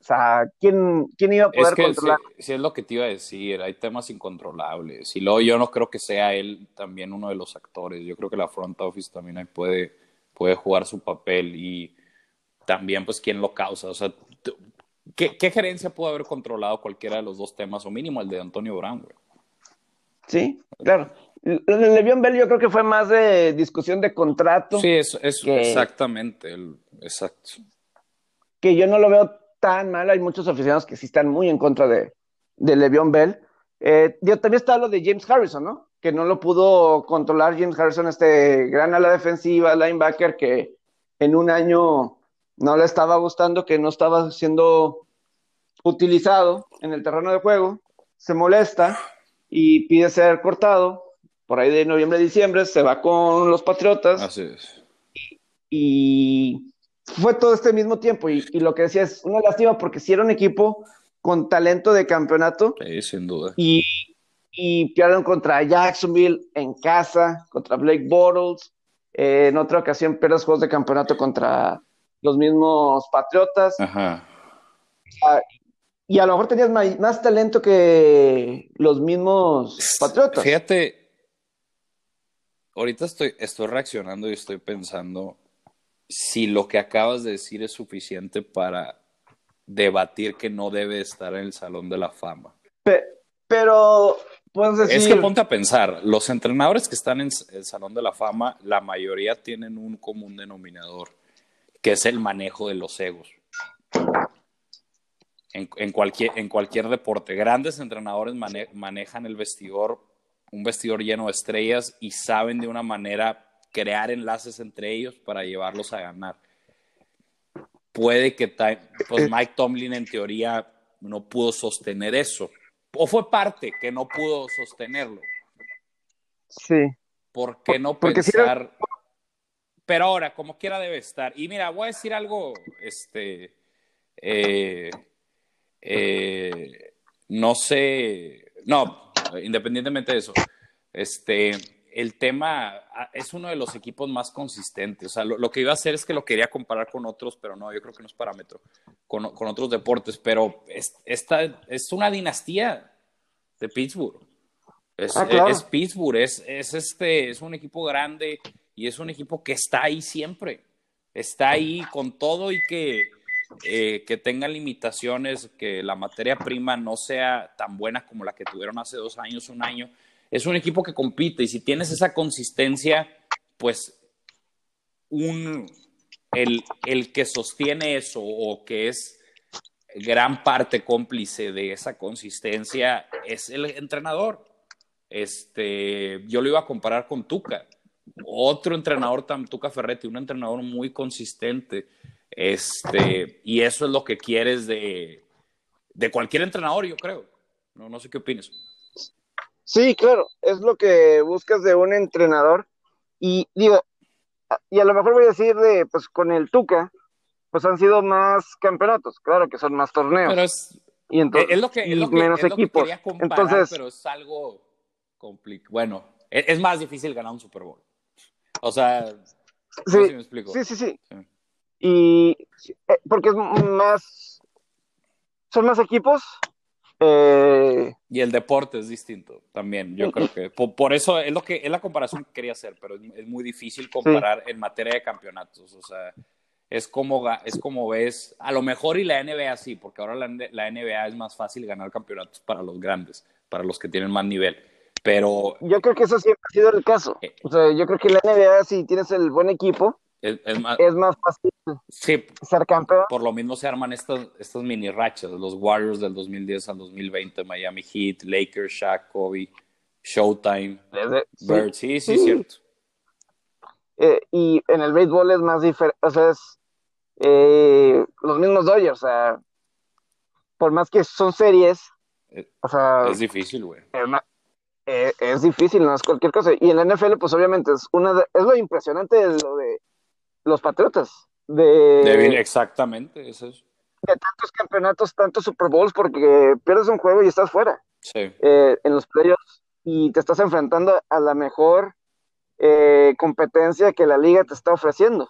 o sea, ¿quién, quién iba a poder controlar? Sí, es lo que te iba a decir, hay temas incontrolables. Y luego yo no creo que sea él también uno de los actores. Yo creo que la front office también ahí puede, puede jugar su papel y también pues quién lo causa. O sea, ¿qué, ¿qué, gerencia pudo haber controlado cualquiera de los dos temas o mínimo el de Antonio Brown, güey? Sí, claro. El Levión Bell yo creo que fue más de discusión de contrato. Sí, es, es exactamente, el, exacto. Que yo no lo veo tan mal, hay muchos aficionados que sí están muy en contra de, de Le'Veon Bell. Eh, también está lo de James Harrison, ¿no? Que no lo pudo controlar James Harrison, este gran ala defensiva, linebacker, que en un año no le estaba gustando, que no estaba siendo utilizado en el terreno de juego, se molesta y pide ser cortado. Por ahí de noviembre, diciembre, se va con los Patriotas. Así es. Y fue todo este mismo tiempo y, lo que decía es una lástima porque si era un equipo con talento de campeonato. Sí, sin duda. Y, y pierden contra Jacksonville en casa, contra Blake Bortles. Eh, en otra ocasión pierdes juegos de campeonato contra los mismos Patriotas. Ajá. y a lo mejor tenías más, talento que los mismos Patriotas. Fíjate, ahorita estoy, estoy reaccionando y estoy pensando si lo que acabas de decir es suficiente para debatir que no debe estar en el Salón de la Fama. Pero, puedes decir... Es que ponte a pensar, los entrenadores que están en el Salón de la Fama, la mayoría tienen un común denominador, que es el manejo de los egos. En, cualquier, en cualquier deporte, grandes entrenadores manejan el vestidor, un vestidor lleno de estrellas y saben de una manera crear enlaces entre ellos para llevarlos a ganar. Puede que pues Mike Tomlin en teoría no pudo sostener eso. O fue parte que no pudo sostenerlo. Sí. ¿Por qué no pensar? Pero ahora, como quiera debe estar. Y mira, voy a decir algo, este, eh, eh, no sé, no, independientemente de eso, este, el tema ah, es uno de los equipos más consistentes. O sea, lo, que iba a hacer es que lo quería comparar con otros, pero no, yo creo que no es parámetro, con, otros deportes. Pero esta es una dinastía de Pittsburgh. Es, ah, Pittsburgh, es, este, es un equipo grande y es un equipo que está ahí siempre. Está ahí con todo y que, eh, que tenga limitaciones, que la materia prima no sea tan buena como la que tuvieron hace dos años, un año es un equipo que compite y si tienes esa consistencia, pues un, el, el que sostiene eso o que es gran parte cómplice de esa consistencia es el entrenador. Este, yo lo iba a comparar con Tuca, otro entrenador, Tuca Ferretti, un entrenador muy consistente. Este, y eso es lo que quieres de, de cualquier entrenador, yo creo. No, no sé qué opinas. Sí, claro, es lo que buscas de un entrenador. Y digo, y a lo mejor voy a decir de, pues con el Tuca, pues han sido más campeonatos, claro que son más torneos. Pero es, y entonces, lo que, menos equipos. entonces, pero es algo complicado. Bueno, e, es, más difícil ganar un Super Bowl. O sea, sí, me explico. Sí, sí, sí. Y eh, porque es más son más equipos. Eh, y el deporte es distinto también. Yo creo que por, eso es lo que es la comparación que quería hacer, pero es, muy difícil comparar en materia de campeonatos. O sea, es como, es como ves, a lo mejor y la NBA sí, porque ahora la, la NBA es más fácil ganar campeonatos para los grandes, para los que tienen más nivel. Pero yo creo que eso siempre ha sido el caso. Eh, o sea, yo creo que la NBA si tienes el buen equipo, es, más, fácil ser campeón. Por lo mismo se arman estas, estas mini rachas, los Warriors del 2010 al 2020, Miami Heat, Lakers, Shaq, Kobe, Showtime, Bird, sí, sí, cierto. Eh, y en el béisbol es más diferente, o sea, es eh, los mismos Dodgers, o sea, por más que son series, eh, o sea... Es difícil, güey. Es, difícil, no es cualquier cosa. Y en la NFL, pues obviamente es una es lo impresionante de lo de los Patriotas. De, exactamente, eso es. De tantos campeonatos, tantos Super Bowls, porque pierdes un juego y estás fuera. Sí. Eh, en los playoffs y te estás enfrentando a la mejor eh, competencia que la liga te está ofreciendo.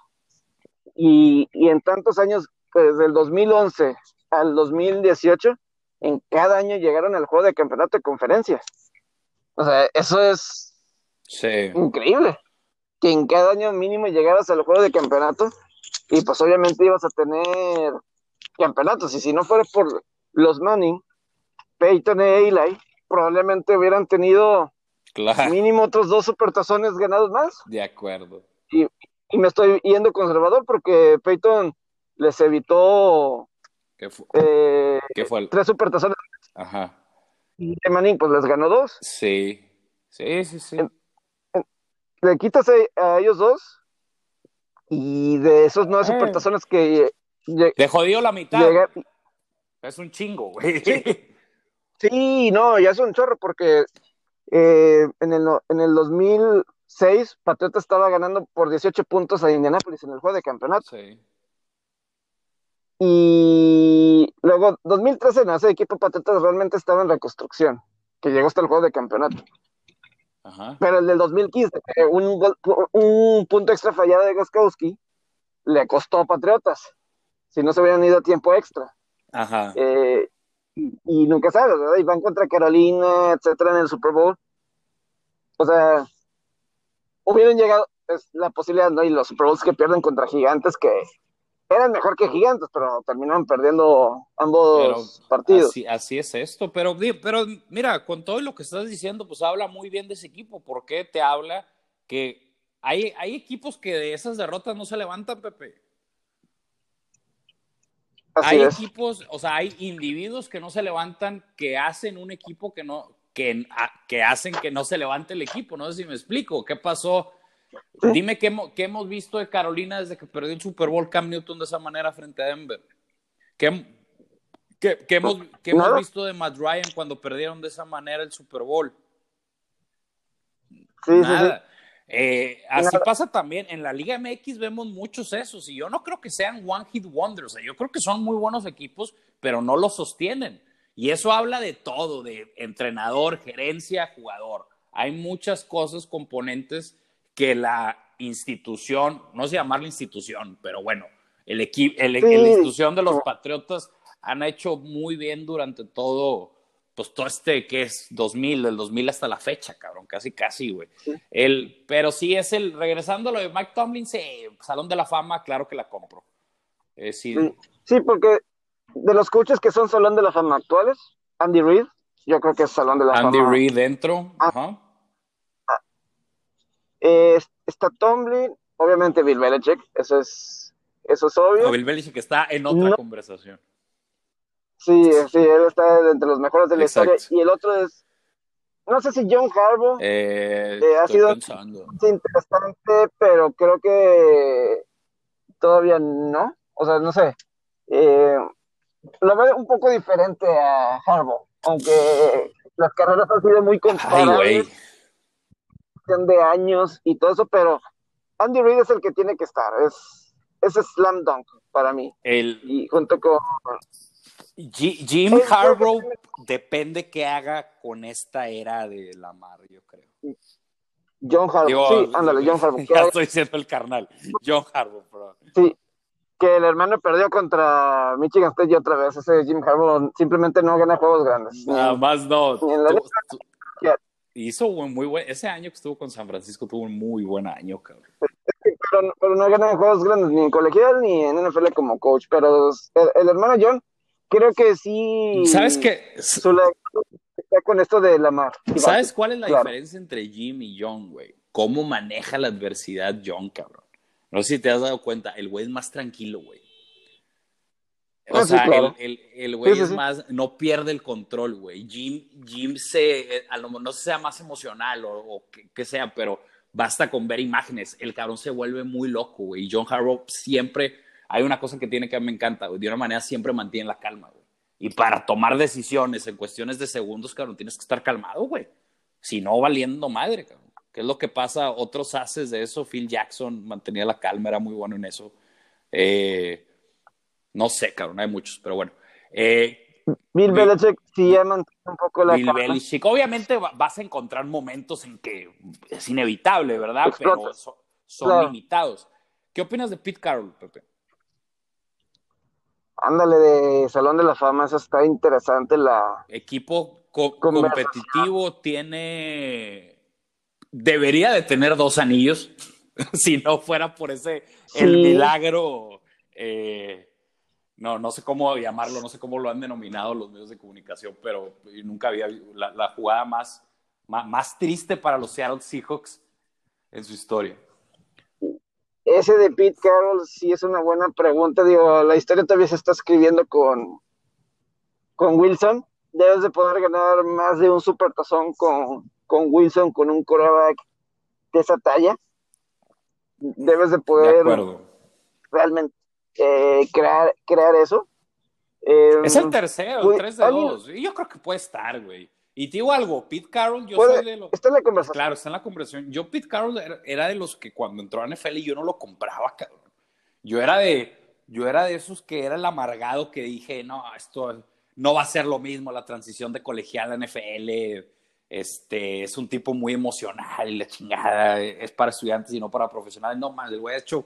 Y, y en tantos años, desde el 2011 al 2018, en cada año llegaron al juego de campeonato de conferencia. O sea, eso es increíble que en cada año mínimo llegaras al juego de campeonato y pues obviamente ibas a tener campeonatos y si no fuera por los Manning, Peyton e Eli, probablemente hubieran tenido mínimo otros dos supertazones ganados más. De acuerdo. Y, me estoy yendo conservador porque Peyton les evitó ¿Qué fue? Eh, ¿Qué fue tres supertazones. Ajá. Y Manning pues les ganó dos. Sí, sí, sí, sí le quitas a, ellos dos y de esos nueve supertazones que... De jodido la mitad. Es un chingo, güey. Sí. no, ya es un chorro porque eh, en, el, en el 2006 Patriota estaba ganando por 18 puntos a Indianapolis en el juego de campeonato. Sí. Y luego, 2013, en ese equipo Patriotas realmente estaba en reconstrucción, que llegó hasta el juego de campeonato. Pero el del 2015, un, un punto extra fallado de Goskowski le costó a Patriotas. Si no se hubieran ido a tiempo extra. Ajá. Eh, y, nunca sabes, ¿verdad? Y van contra Carolina, etcétera, en el Super Bowl. O sea, hubieran llegado, es la posibilidad, ¿no? Y los Super Bowls que pierden contra gigantes que eran mejor que Gigantes, pero terminaron perdiendo ambos partidos. Así, es esto, pero, pero mira, con todo lo que estás diciendo, pues habla muy bien de ese equipo. ¿Por qué te habla que hay, hay equipos que de esas derrotas no se levantan, Pepe? hay equipos, o sea, hay individuos que no se levantan, que hacen un equipo que no, que, que hacen que no se levante el equipo. No sé si me explico. ¿Qué pasó? Dime qué, hemos visto de Carolina desde que perdió el Super Bowl Cam Newton de esa manera frente a Denver. ¿Qué, hemos, visto de Matt Ryan cuando perdieron de esa manera el Super Bowl? Nada. Eh, así pasa también. En la Liga MX vemos muchos esos y yo no creo que sean one hit wonders. yo creo que son muy buenos equipos, pero no los sostienen. Y eso habla de todo, de entrenador, gerencia, jugador. Hay muchas cosas, componentes que la institución, no sé llamarla institución, pero bueno, el equipo, la institución de los Patriotas han hecho muy bien durante todo, pues todo este que es 2000, del 2000 hasta la fecha, cabrón, casi, casi, güey. El, pero sí es el, regresando a lo de Mike Tomlin, sí, Salón de la Fama, claro que la compro. Eh, sí. sí. porque de los coaches que son Salón de la Fama actuales, Andy Reid, yo creo que es Salón de la Fama. Andy Reid dentro, ah. ajá. Eh, está Tomlin, obviamente Bill Belichick, eso es, eso es obvio. Bill Belichick está en otra conversación. Sí, sí, él está entre los mejores de la historia. Y el otro es, no sé si John Harbaugh eh, eh, ha sido interesante, pero creo que todavía no. O sea, no sé. lo veo un poco diferente a Harbaugh, aunque las carreras han sido muy comparables de años y todo eso, pero Andy Reid es el que tiene que estar, es, es slam dunk para mí. El... Y junto con... Jim Harbaugh depende qué haga con esta era de Lamar, yo creo. John Harbaugh, sí, ándale, John Harbaugh. Ya estoy diciendo el carnal, John Harbaugh, bro. Sí, que el hermano perdió contra Michigan State y otra vez. Ese Jim Harbaugh simplemente no gana juegos grandes. Nada más no. Ni en la Tú- liga. tú- Ya. Hizo un muy buen. Ese año que estuvo con San Francisco tuvo un muy buen año, cabrón. pero, pero no gana en juegos grandes, ni en colegial ni en NFL como coach. Pero el, el hermano John, creo que sí. ¿Sabes qué? Su está con esto de Lamar. Y ¿Sabes cuál es la Claro. diferencia entre Jim y John, güey? ¿Cómo maneja la adversidad John, cabrón? No sé si te has dado cuenta, el güey es más tranquilo, güey. O Ah, sí, sea, claro. el, el, el güey Sí, es más, no pierde el control, güey. Jim, Jim se, eh, a lo mejor no sea más emocional o, o que, que sea, pero basta con ver imágenes. El cabrón se vuelve muy loco, güey. Y John Harbaugh siempre, hay una cosa que tiene que me encanta, güey. De una manera siempre mantiene la calma, güey. Y para tomar decisiones en cuestiones de segundos, cabrón, tienes que estar calmado, güey. Si no, valiendo madre, cabrón. ¿Qué es lo que pasa? Otros haces de eso. Phil Jackson mantenía la calma, era muy bueno en eso. Eh, no sé, cabrón, hay muchos, pero bueno. Eh, Bill Belichick sí ya un poco la Bill. Belichick. Obviamente va- vas a encontrar momentos en que es inevitable, ¿verdad? Explota. Pero so- son Claro. limitados. ¿Qué opinas de Pete Carroll, Pepe? Ándale, de Salón de la Fama, eso está interesante. La... Equipo co- competitivo tiene... Debería de tener dos anillos, si no fuera por ese, el milagro... eh, no, no sé cómo llamarlo, no sé cómo lo han denominado los medios de comunicación, pero nunca había la, la jugada más, más, más triste para los Seattle Seahawks en su historia. Ese de Pete Carroll sí es una buena pregunta. Digo, la historia todavía se está escribiendo con, con Wilson. Debes de poder ganar más de un supertazón con, con Wilson, con un quarterback de esa talla. Debes de De poder acuerdo. realmente eh, crear, crear eso. Eh, Es el tercero, el Puede- 3 de alguien- 2. Y yo creo que puede estar, güey. Y te digo algo, Pete Carroll, yo soy de los... está en la conversación. Claro, está en la conversación. Yo, Pete Carroll, era, era de los que cuando entró a NFL yo no lo compraba, cabrón. Yo era de, yo era de esos que era el amargado que dije, no, esto no va a ser lo mismo, la transición de colegial a NFL. Este, es un tipo muy emocional y la chingada, es para estudiantes y no para profesionales. No más, el güey ha hecho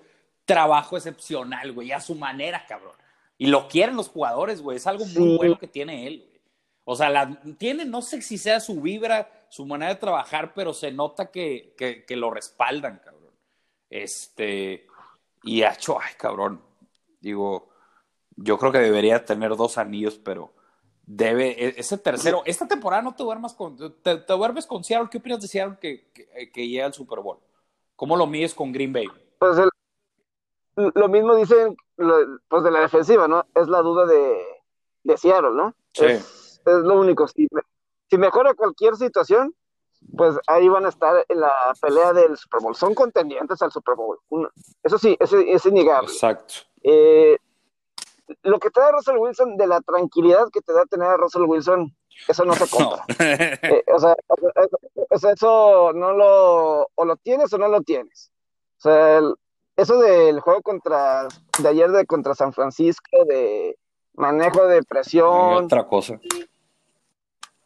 trabajo excepcional, güey, a su manera, cabrón. Y lo quieren los jugadores, güey. Es algo muy bueno que tiene él, güey. O sea, la, tiene, no sé si sea su vibra, su manera de trabajar, pero se nota que, que, que lo respaldan, cabrón. Este, y ha hecho, ay, cabrón. Digo, yo creo que debería tener dos anillos, pero debe, e- ese tercero, esta temporada no te duermas con, te, te duermes con Seattle. ¿Qué opinas de Seattle que, que, que llega al Super Bowl? ¿Cómo lo mides con Green Bay? Pues el- lo mismo dicen pues de la defensiva, ¿no? Es la duda de, de Seattle, ¿no? Sí. Es, es lo único. Si, si mejora cualquier situación, pues ahí van a estar en la pelea del Super Bowl. Son contendientes al Super Bowl. Eso sí, es, es innegable. Exacto. Eh, lo que te da Russell Wilson, de la tranquilidad que te da tener a Russell Wilson, eso no se No. compra. Eh, o, sea, o sea, o sea, eso no lo, o lo tienes o no lo tienes. O sea, el- eso del juego contra, de ayer de contra San Francisco, de manejo de Y presión, otra cosa.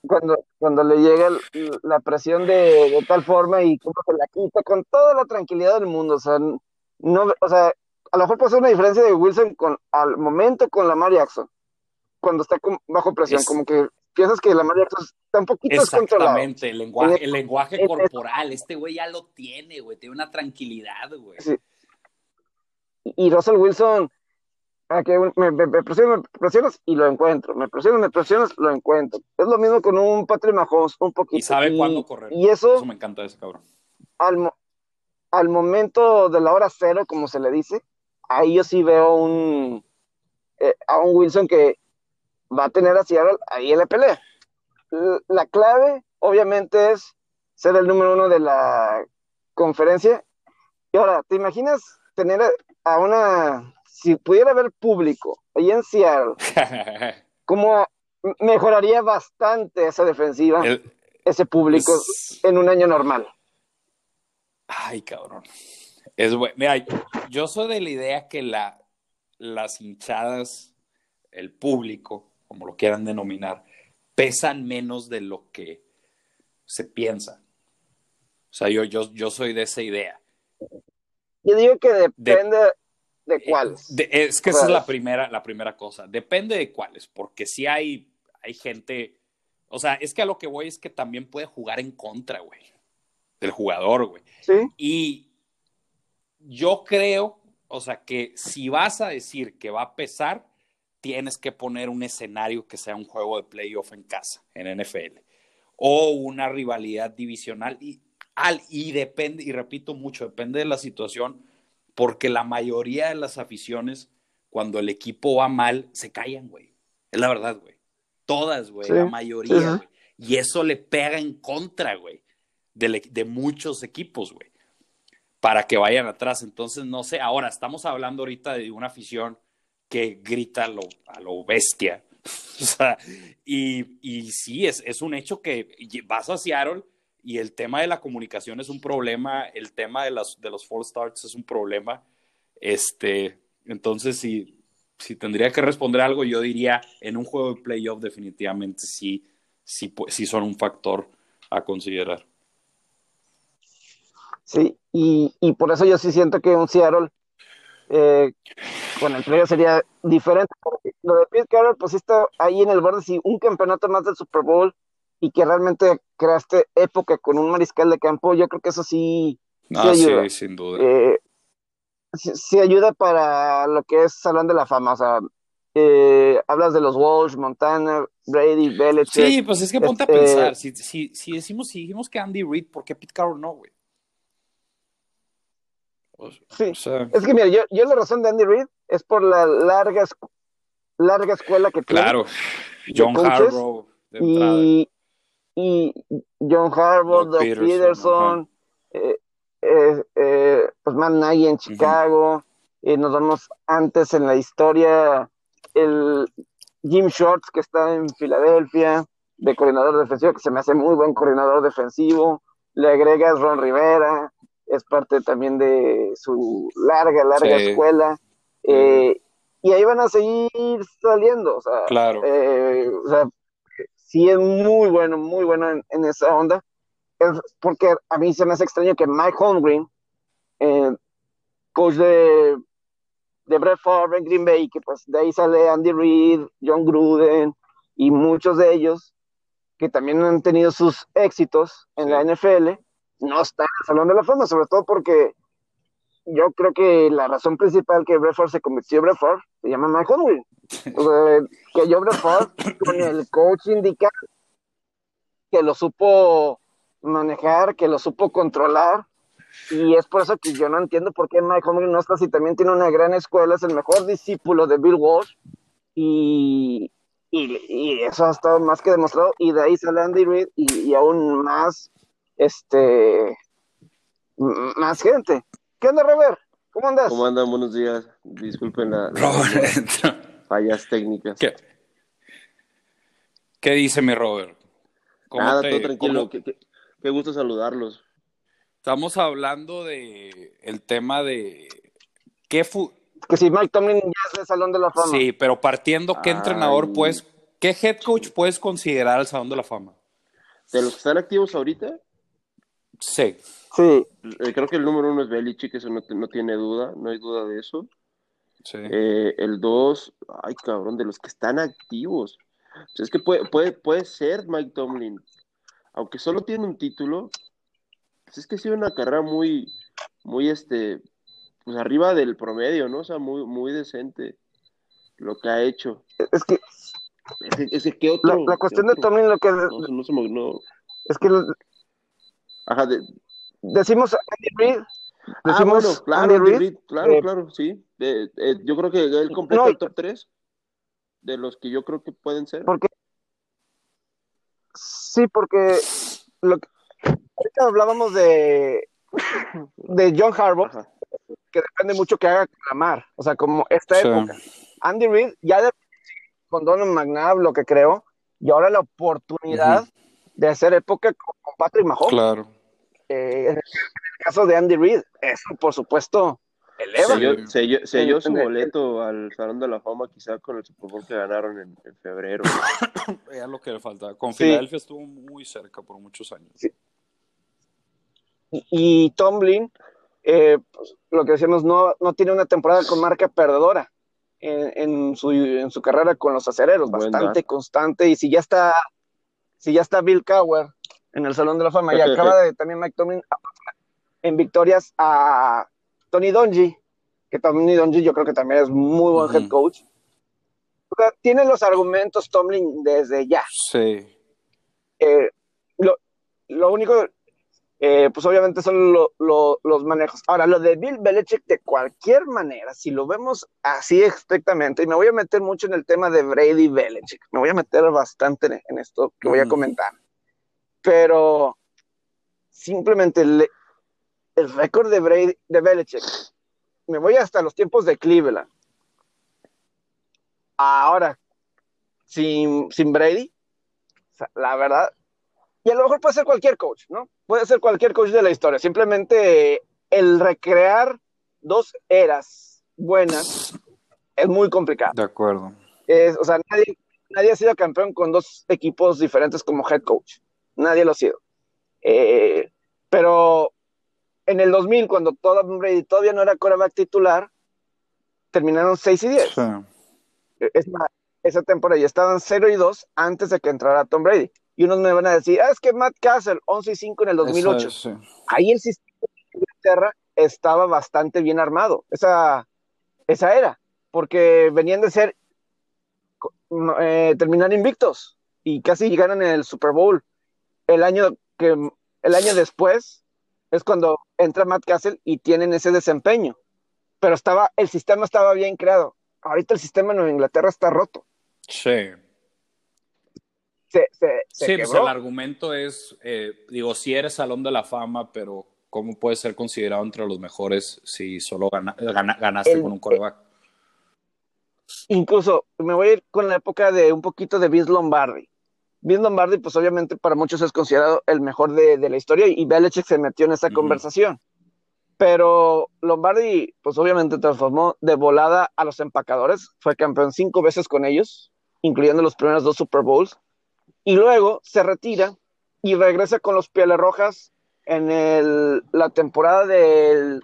cuando, cuando le llega el- la presión de, de tal forma y cómo se la quita con toda la tranquilidad del mundo. O sea, no, o sea, a lo mejor ser una diferencia de Wilson con, al momento con Lamar Jackson, cuando está con- bajo presión, Es- como que piensas que Lamar Jackson está un poquito. Exactamente, el lenguaje, En- el lenguaje en- corporal. Este güey ya lo tiene, güey. Tiene una tranquilidad, güey. Sí. Y Russell Wilson, a que me, me- me presionas, me presionas y lo encuentro, me presionas, me presionas, lo encuentro. Es lo mismo con un Patrick Mahomes, un poquito. Y sabe cuándo correr. Y eso, Eso me encanta de ese cabrón. al, mo- al momento de la hora cero, como se le dice, ahí yo sí veo un, eh, a un Wilson que va a tener a Seattle ahí en la pelea. La clave, obviamente, es ser el número uno de la conferencia. Y ahora, ¿te imaginas tener a- una, si pudiera haber público ahí en Seattle, cómo m- mejoraría bastante esa defensiva, El- ese público es- en un año normal? Ay, cabrón. Es bueno. Mira, yo soy de la idea que la, las hinchadas, el público, como lo quieran denominar, pesan menos de lo que se piensa. O sea, yo, yo, yo soy de esa idea. Yo digo que depende de cuáles. es que esa es la primera, la primera cosa. Depende de cuáles, porque si hay, hay gente. O sea, es que a lo que voy es que también puede jugar en contra, güey. Del jugador, güey. Sí. Y yo creo, o sea, que si vas a decir que va a pesar, tienes que poner un escenario que sea un juego de playoff en casa, en NFL, o una rivalidad divisional. Y, al, y depende, y repito mucho, depende de la situación, porque la mayoría de las aficiones, cuando el equipo va mal, se callan, güey. Es la verdad, güey. Todas, güey, la mayoría, güey. Y eso le pega en contra, güey, de, de muchos equipos, güey para que vayan atrás. Entonces, no sé, ahora estamos hablando ahorita de una afición que grita a lo, a lo bestia. o sea, y, y sí, es, es, un hecho que vas a Seattle y el tema de la comunicación es un problema, el tema de, las, de los false starts es un problema. Este, entonces, si, si tendría que responder algo, yo diría, en un juego de playoff definitivamente sí, sí, sí son un factor a considerar. Sí, y, y por eso yo sí siento que un Seattle eh, con el playoff sería diferente. Lo de Pete Carroll, pues está ahí en el borde, si un campeonato más del Super Bowl y que realmente creaste época con un mariscal de campo, yo creo que eso sí, sí ayuda. sin duda. Eh, sí, ayuda para lo que es Salón de la Fama, o sea, eh, hablas de los Walsh, Montana, Brady, Belichick. Sí, pues es que ponte a este, pensar, si, si, si, decimos, si dijimos que Andy Reid, ¿por qué Pete Carroll no, güey? sí, es que mira, yo, yo, la razón de Andy Reid es por la larga, larga escuela que tiene. Claro, John Harbaugh. Y, y, John Harbaugh, Doug, Peterson, eh, eh, eh, pues Matt Nagy en Chicago, y nos vamos antes en la historia, el Jim Shorts que está en Filadelfia, de coordinador defensivo, que se me hace muy buen coordinador defensivo, le agregas Ron Rivera, es parte también de su larga, larga escuela. Eh, y ahí van a seguir saliendo, o sea, claro. Eh, o sea, sí es muy bueno, muy bueno en, esa onda. Es porque a mí se me hace extraño que Mike Holmgren, eh, coach de, de Brett Favre en Green Bay, que pues de ahí sale Andy Reid, John Gruden y muchos de ellos que también han tenido sus éxitos en la NFL, no está en el Salón de la Fama, sobre todo porque yo creo que la razón principal que Brett se convirtió en Brett se llama Mike Holmgren. que yo Brett con el coach indicado, que lo supo manejar, que lo supo controlar, y es por eso que yo no entiendo por qué Mike Holmgren no está si también tiene una gran escuela, es el mejor discípulo de Bill Walsh, y, y, eso ha estado más que demostrado, y de ahí sale Andy Reid, y, y aún más este, más gente. ¿Qué onda, Robert? ¿Cómo andas? ¿Cómo andan? Buenos días. Disculpen las fallas técnicas. ¿Qué? ¿Qué dice mi Robert? Nada, todo tranquilo. Qué, gusto saludarlos. Estamos hablando de el tema de qué que si Mike Tomlin ya es de Salón de la Fama. Sí, pero partiendo, ¿qué entrenador puedes, qué head coach puedes considerar al Salón de la Fama? ¿De los que están activos ahorita? Sí. Sí. Eh, creo que el número uno es Belichick, eso no, no tiene duda, no hay duda de eso. Sí. Eh, el dos, ay cabrón, de los que están activos. es que puede, puede, puede ser Mike Tomlin, aunque solo tiene un título, pues es que ha sido una carrera muy, muy este, pues arriba del promedio, ¿no? O sea, muy, muy decente lo que ha hecho. Es que, es que, ¿qué otro, la, cuestión de Tomlin lo que no, no, no, es que Ajá, decimos Andy Reid. Ah, decimos ah, claro, Andy Reid, claro, eh, claro, sí. Eh, yo creo que él completa el top 3 de los que yo creo que pueden ser. Porque sí, porque lo que, ahorita hablábamos de de John Harbaugh, que depende mucho que haga clamar, o sea, como esta época. Andy Reid ya de, con Donald McNabb, lo que creo, y ahora la oportunidad de hacer época con Patrick Mahomes. Claro. Eh, en el caso de Andy Reid, eso por supuesto eleva. Se dio su boleto al Salón de la Fama quizá con el Super Bowl que ganaron en, febrero. Era lo que le faltaba. Con Filadelfia estuvo muy cerca por muchos años. Y, Tomlin, eh, pues, lo que decíamos, no, no tiene una temporada con marca perdedora en, su, en su carrera con los acereros, bastante constante. Y si ya está, si ya está Bill Cower en el Salón de la Fama y acaba de también Mike Tomlin en victorias a Tony Donji, que Tony Donji yo creo que también es muy buen head coach. tiene los argumentos Tomlin desde ya. Sí. Eh, lo, lo único eh, pues obviamente son los manejos. Ahora, lo de Bill Belichick, de cualquier manera, si lo vemos así estrictamente, y me voy a meter mucho en el tema de Brady Belichick, me voy a meter bastante en esto que voy a comentar, pero simplemente el, récord de Brady, de Belichick, me voy hasta los tiempos de Cleveland. Ahora, sin, sin Brady, la verdad, y a lo mejor puede ser cualquier coach, ¿no? Puede ser cualquier coach de la historia. Simplemente el recrear dos eras buenas es muy complicado. De acuerdo. o sea, nadie, nadie ha sido campeón con dos equipos diferentes como head coach. Nadie lo ha sido. Eh, pero en el 2000, cuando Brady todavía no era coreback titular, terminaron 6 y 10. Es esa temporada ya estaban 0 y 2 antes de que entrara Tom Brady y unos me van a decir, ah, es que Matt Castle, 11 y 5 en el 2008. Ahí el sistema de Inglaterra estaba bastante bien armado, esa, esa era, porque venían de ser, eh, terminar invictos y casi llegaron en el Super Bowl. El año, que, el año después es cuando entra Matt Castle y tienen ese desempeño, pero estaba, el sistema estaba bien creado. Ahorita el sistema en Inglaterra está roto. Sí sí, pues el argumento es, eh, digo, si eres Salón de la Fama, pero ¿cómo puedes ser considerado entre los mejores si solo ganaste con un coreback? Incluso me voy a ir con la época de un poquito de Vince Lombardi. Vince Lombardi, pues obviamente para muchos es considerado el mejor de, la historia y Belichick se metió en esa conversación. Pero Lombardi, pues obviamente transformó de volada a los empacadores, fue campeón cinco veces con ellos, incluyendo los primeros dos Super Bowls y luego se retira y regresa con los Pieles Rojas en el, la temporada del,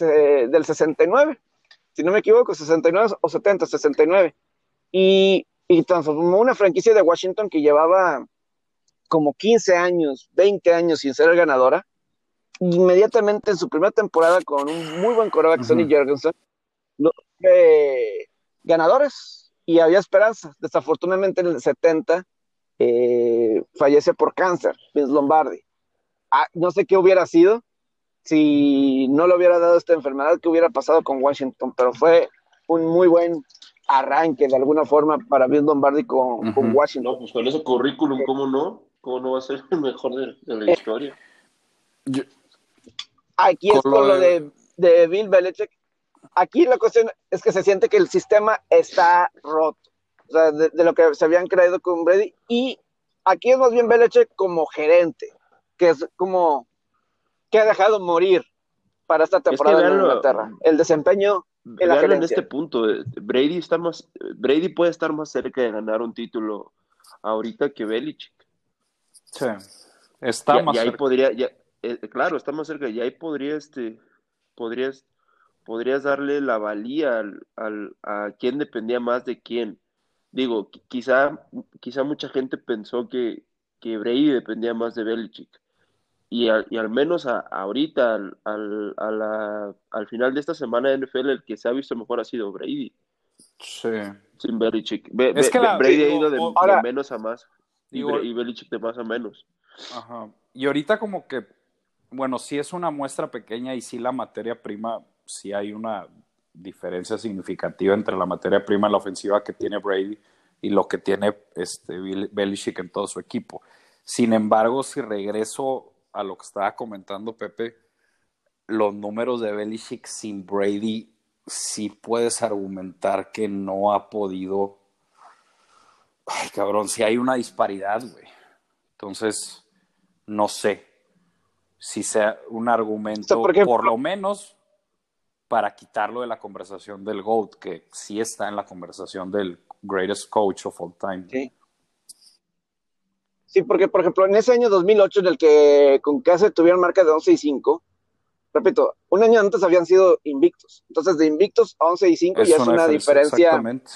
del 69, si no me equivoco, 69 o 70, 69. Y, y transformó una franquicia de Washington que llevaba como 15 años, 20 años sin ser ganadora. Inmediatamente en su primera temporada con un muy buen coreback, Sonny Jorgensen, los ganadores y había esperanza. Desafortunadamente en el 70 eh, fallece por cáncer, Vince Lombardi. Ah, no sé qué hubiera sido si no le hubiera dado esta enfermedad, qué hubiera pasado con Washington, pero fue un muy buen arranque de alguna forma para Vince Lombardi con, Washington. No, pues con ese currículum, ¿cómo no? ¿Cómo no va a ser el mejor de, la eh, historia? aquí es con lo de, de Bill Belichick. Aquí la cuestión es que se siente que el sistema está roto de, lo que se habían creído con Brady. Y aquí es más bien Belichick como gerente, que es como que ha dejado morir para esta temporada en Inglaterra. El desempeño en en este punto, eh, Brady está más, Brady puede estar más cerca de ganar un título ahorita que Belichick. Sí, está más y ahí podría, eh, claro, está más cerca, y ahí podría, este, podrías, podrías darle la valía al, a quién dependía más de quién digo, quizá, quizá mucha gente pensó que, que Brady dependía más de Belichick. Y, y al menos ahorita, al, al, al, final de esta semana de NFL, el que se ha visto mejor ha sido Brady. Sí. Sin Belichick. es que Brady ha ido de, menos a más. y, Belichick de más a menos. Ajá. Y ahorita como que, bueno, sí es una muestra pequeña y sí la materia prima, sí hay una diferencia significativa entre la materia prima en la ofensiva que tiene Brady y lo que tiene este Belichick en todo su equipo. Sin embargo, si regreso a lo que estaba comentando Pepe, los números de Belichick sin Brady, sí puedes argumentar que no ha podido. Ay, cabrón, si hay una disparidad, güey. Entonces, no sé si sea un argumento, por lo menos para quitarlo de la conversación del GOAT, que sí está en la conversación del greatest coach of all time. Sí. Sí, porque por ejemplo, en ese año 2008 en el que con casa tuvieron marca de 11 y 5, repito, un año antes habían sido invictos. Entonces, de invictos a 11 y 5 ya es una diferencia. Exactamente.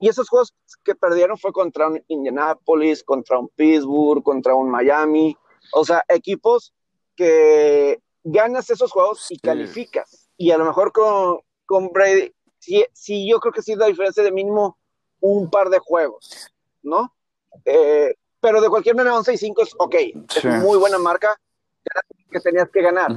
y esos juegos que perdieron fue contra un Indianapolis, contra un Pittsburgh, contra un Miami. O sea, equipos que ganas esos juegos y calificas. Y a lo mejor con, con Brady, sí, sí, yo creo que sí la diferencia de mínimo un par de juegos, ¿no? Eh, pero de cualquier manera, 11 y 5 es ok, es muy buena marca que tenías que ganar.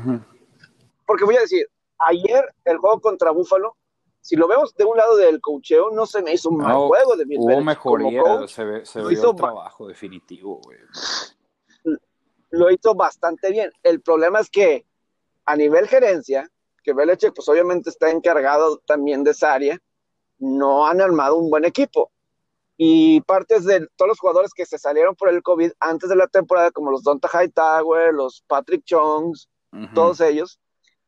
Porque voy a decir, ayer el juego contra Buffalo, si lo vemos de un lado del cocheo, no se me hizo un mal juego de Hubo mejoría, se ve, se ve un trabajo definitivo, güey. Lo hizo bastante bien. El problema es que a nivel gerencia, que Belichick pues obviamente está encargado también de esa área, no han armado un buen equipo. Y partes de todos los jugadores que se salieron por el COVID antes de la temporada, como los Donta Hightower, los Patrick Chongs, todos ellos.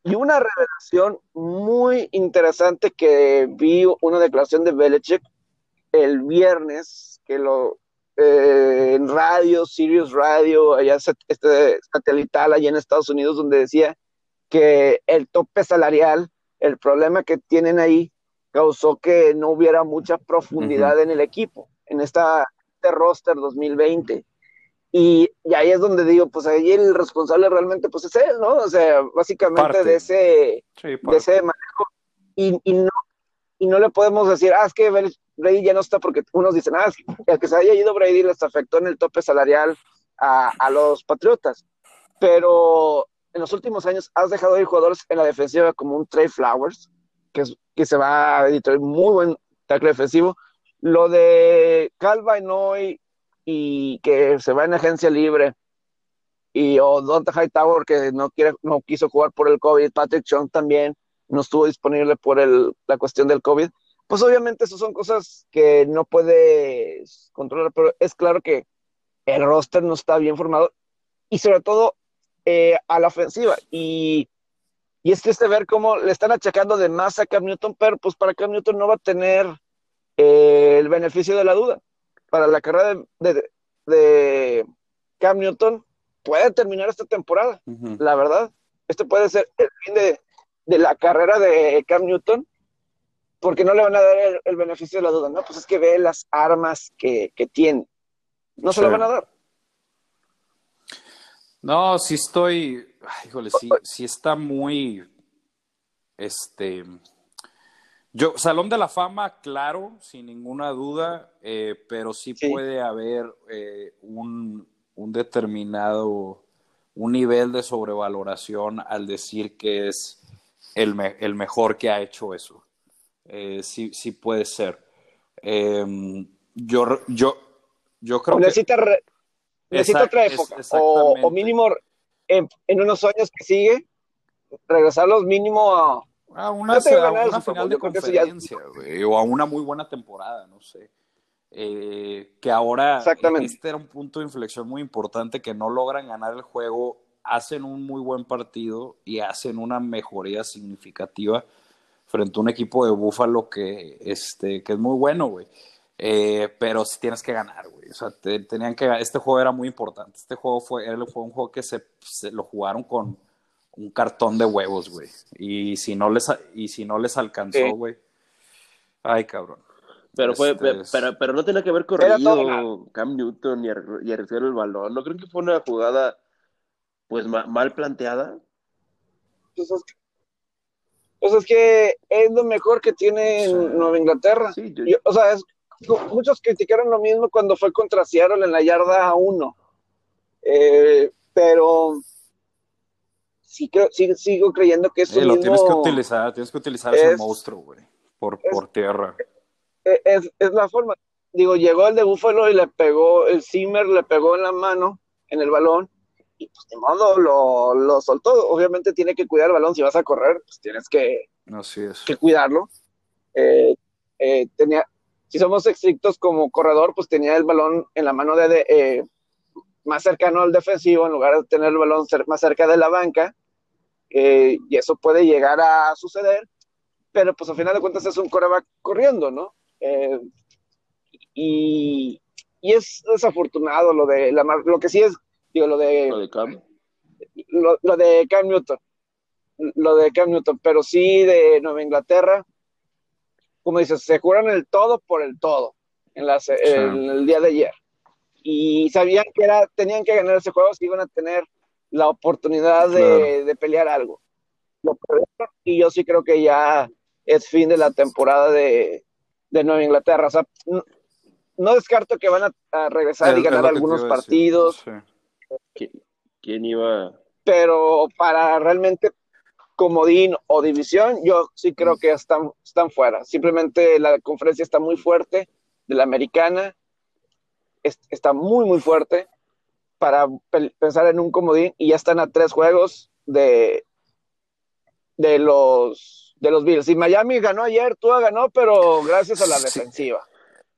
Y una revelación muy interesante que vi una declaración de Belichick el viernes, que lo eh, en radio, Sirius Radio, allá este satelital allá en Estados Unidos, donde decía que el tope salarial, el problema que tienen ahí, causó que no hubiera mucha profundidad en el equipo, en esta, este roster 2020. Y, y, ahí es donde digo, pues ahí el responsable realmente pues es él, ¿no? O sea, básicamente de ese, de ese manejo. Y, y, no, y no le podemos decir, ah, es que Brady ya no está porque unos dicen, ah, el que se haya ido Brady les afectó en el tope salarial a, a los Patriotas. Pero en los últimos años has dejado ir jugadores en la defensiva como un Trey Flowers, que, que se va a editar muy buen tackle defensivo. Lo de Calva y y que se va en agencia libre, y o Donta Hightower que no, quiere, no quiso jugar por el COVID, Patrick Chung también no estuvo disponible por el, la cuestión del COVID, pues obviamente eso son cosas que no puedes controlar, pero es claro que el roster no está bien formado y sobre todo eh, a la ofensiva. Y, y es triste ver cómo le están achacando de más a Cam Newton, pero pues para Cam Newton no va a tener eh, el beneficio de la duda. Para la carrera de, de, Cam Newton puede terminar esta temporada, la verdad. Este puede ser el fin de, de, la carrera de Cam Newton, porque no le van a dar el, beneficio de la duda, ¿no? Pues es que ve las armas que, que tiene. No se lo van a dar. No, sí estoy, híjole, sí, sí está muy, este, yo, Salón de la Fama, claro, sin ninguna duda, eh, pero sí, puede haber eh, un, un, determinado, un nivel de sobrevaloración al decir que es el, el mejor que ha hecho eso. Eh, sí, sí puede ser. Em, yo, yo, yo creo que necesita otra época. o, mínimo en, unos años que sigue, regresarlos mínimo a, a una, final de conferencia, o a una muy buena temporada, no sé. Eh, que ahora este era un punto de inflexión muy importante que no logran ganar el juego, hacen un muy buen partido y hacen una mejoría significativa frente a un equipo de Búfalo que, este, que es muy bueno, güey. Eh, pero si tienes que ganar, güey. O sea, tenían que Este juego era muy importante. Este juego fue, fue un juego que se, lo jugaron con un cartón de huevos, güey. Y si no les, y si no les alcanzó, güey. Ay, cabrón. Pero, fue, este pero, no tenía que haber corrido Cam Newton y, y arriesgar el balón. ¿No creo que fue una jugada pues mal planteada? Pues es, que, pues es que es lo mejor que tiene Nueva Inglaterra. o sea, es, muchos criticaron lo mismo cuando fue contra Seattle en la yarda 1. Eh, pero sí creo, sigo creyendo que es lo tienes que utilizar, tienes que utilizar ese monstruo, güey, por, por tierra. E, es, es, la forma. Digo, llegó el de Búfalo y le pegó, el Zimmer le pegó en la mano, en el balón, y pues de modo lo, lo soltó. Obviamente tiene que cuidar el balón, si vas a correr, pues tienes que, que cuidarlo. Eh, eh, tenía, si somos estrictos como corredor, pues tenía el balón en la mano de, eh, más cercano al defensivo en lugar de tener el balón más cerca de la banca. Eh, y eso puede llegar a suceder, pero pues al final de cuentas es un coreback corriendo, ¿no? Eh, y, y, es desafortunado lo de la lo que sí es, digo, lo de, lo, de Cam Newton, lo de Cam Newton, pero sí de Nueva Inglaterra, como dices, se jugaron el todo por el todo en, las, el día de ayer. Y sabían que era, tenían que ganar ese juego si iban a tener la oportunidad de, pelear algo. y yo sí creo que ya es fin de la temporada de, Nueva Inglaterra. O sea, no, descarto que van a, regresar y ganar algunos partidos. ¿Quién iba? Pero para realmente comodín o división, yo sí creo mm. que están, están fuera. Simplemente la conferencia está muy fuerte de la americana, está muy, muy fuerte para pensar en un comodín y ya están a tres juegos de, de los de los Bills. Y Miami ganó ayer, Tua ganó, pero gracias a la defensiva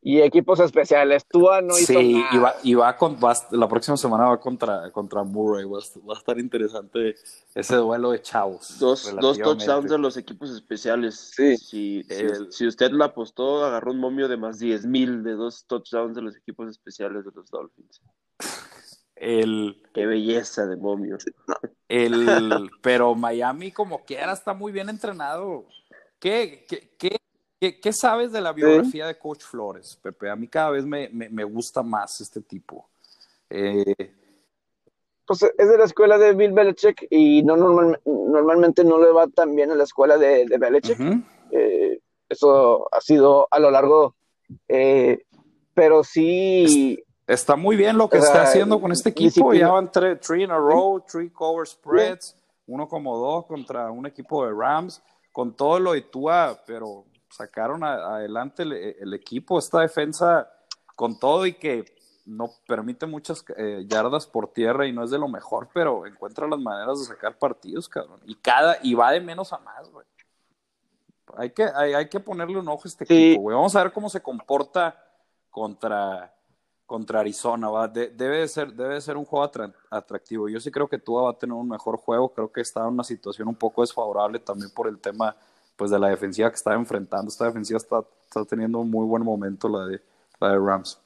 y equipos especiales. Tua no hizo sí, y va, y va, con, la próxima semana va contra, contra Murray. Va, a estar interesante ese duelo de chavos. Dos, dos touchdowns de los equipos especiales. Sí. Si, si, usted lo apostó, agarró un momio de más 10 mil de dos touchdowns de los equipos especiales de los Dolphins. El, Qué belleza de momio. El, pero Miami, como quiera, está muy bien entrenado. ¿Qué, qué, qué ¿Qué, sabes de la biografía de Coach Flores, Pepe? A mí cada vez me, me, gusta más este tipo. Eh... Pues es de la escuela de Bill Belichick y no normalmente no le va tan bien a la escuela de, de Belichick. Eh, eso ha sido a lo largo, eh, pero sí... Está muy bien lo que está haciendo con este equipo. Ya van tres, three in a row, three cover spreads, uno como dos contra un equipo de Rams, con todo lo de Tua, pero sacaron adelante el, equipo, esta defensa con todo y que no permite muchas eh, yardas por tierra y no es de lo mejor, pero encuentra las maneras de sacar partidos, cabrón. Y cada, y va de menos a más, güey. Hay que, hay, que ponerle un ojo a este equipo, güey. Vamos a ver cómo se comporta contra, contra Arizona, ¿va? debe, de ser, debe de ser un juego atractivo. Yo sí creo que Tua va a tener un mejor juego. Creo que está en una situación un poco desfavorable también por el tema pues de la defensiva que está enfrentando. Esta defensiva está, está teniendo un muy buen momento la de, la de Rams.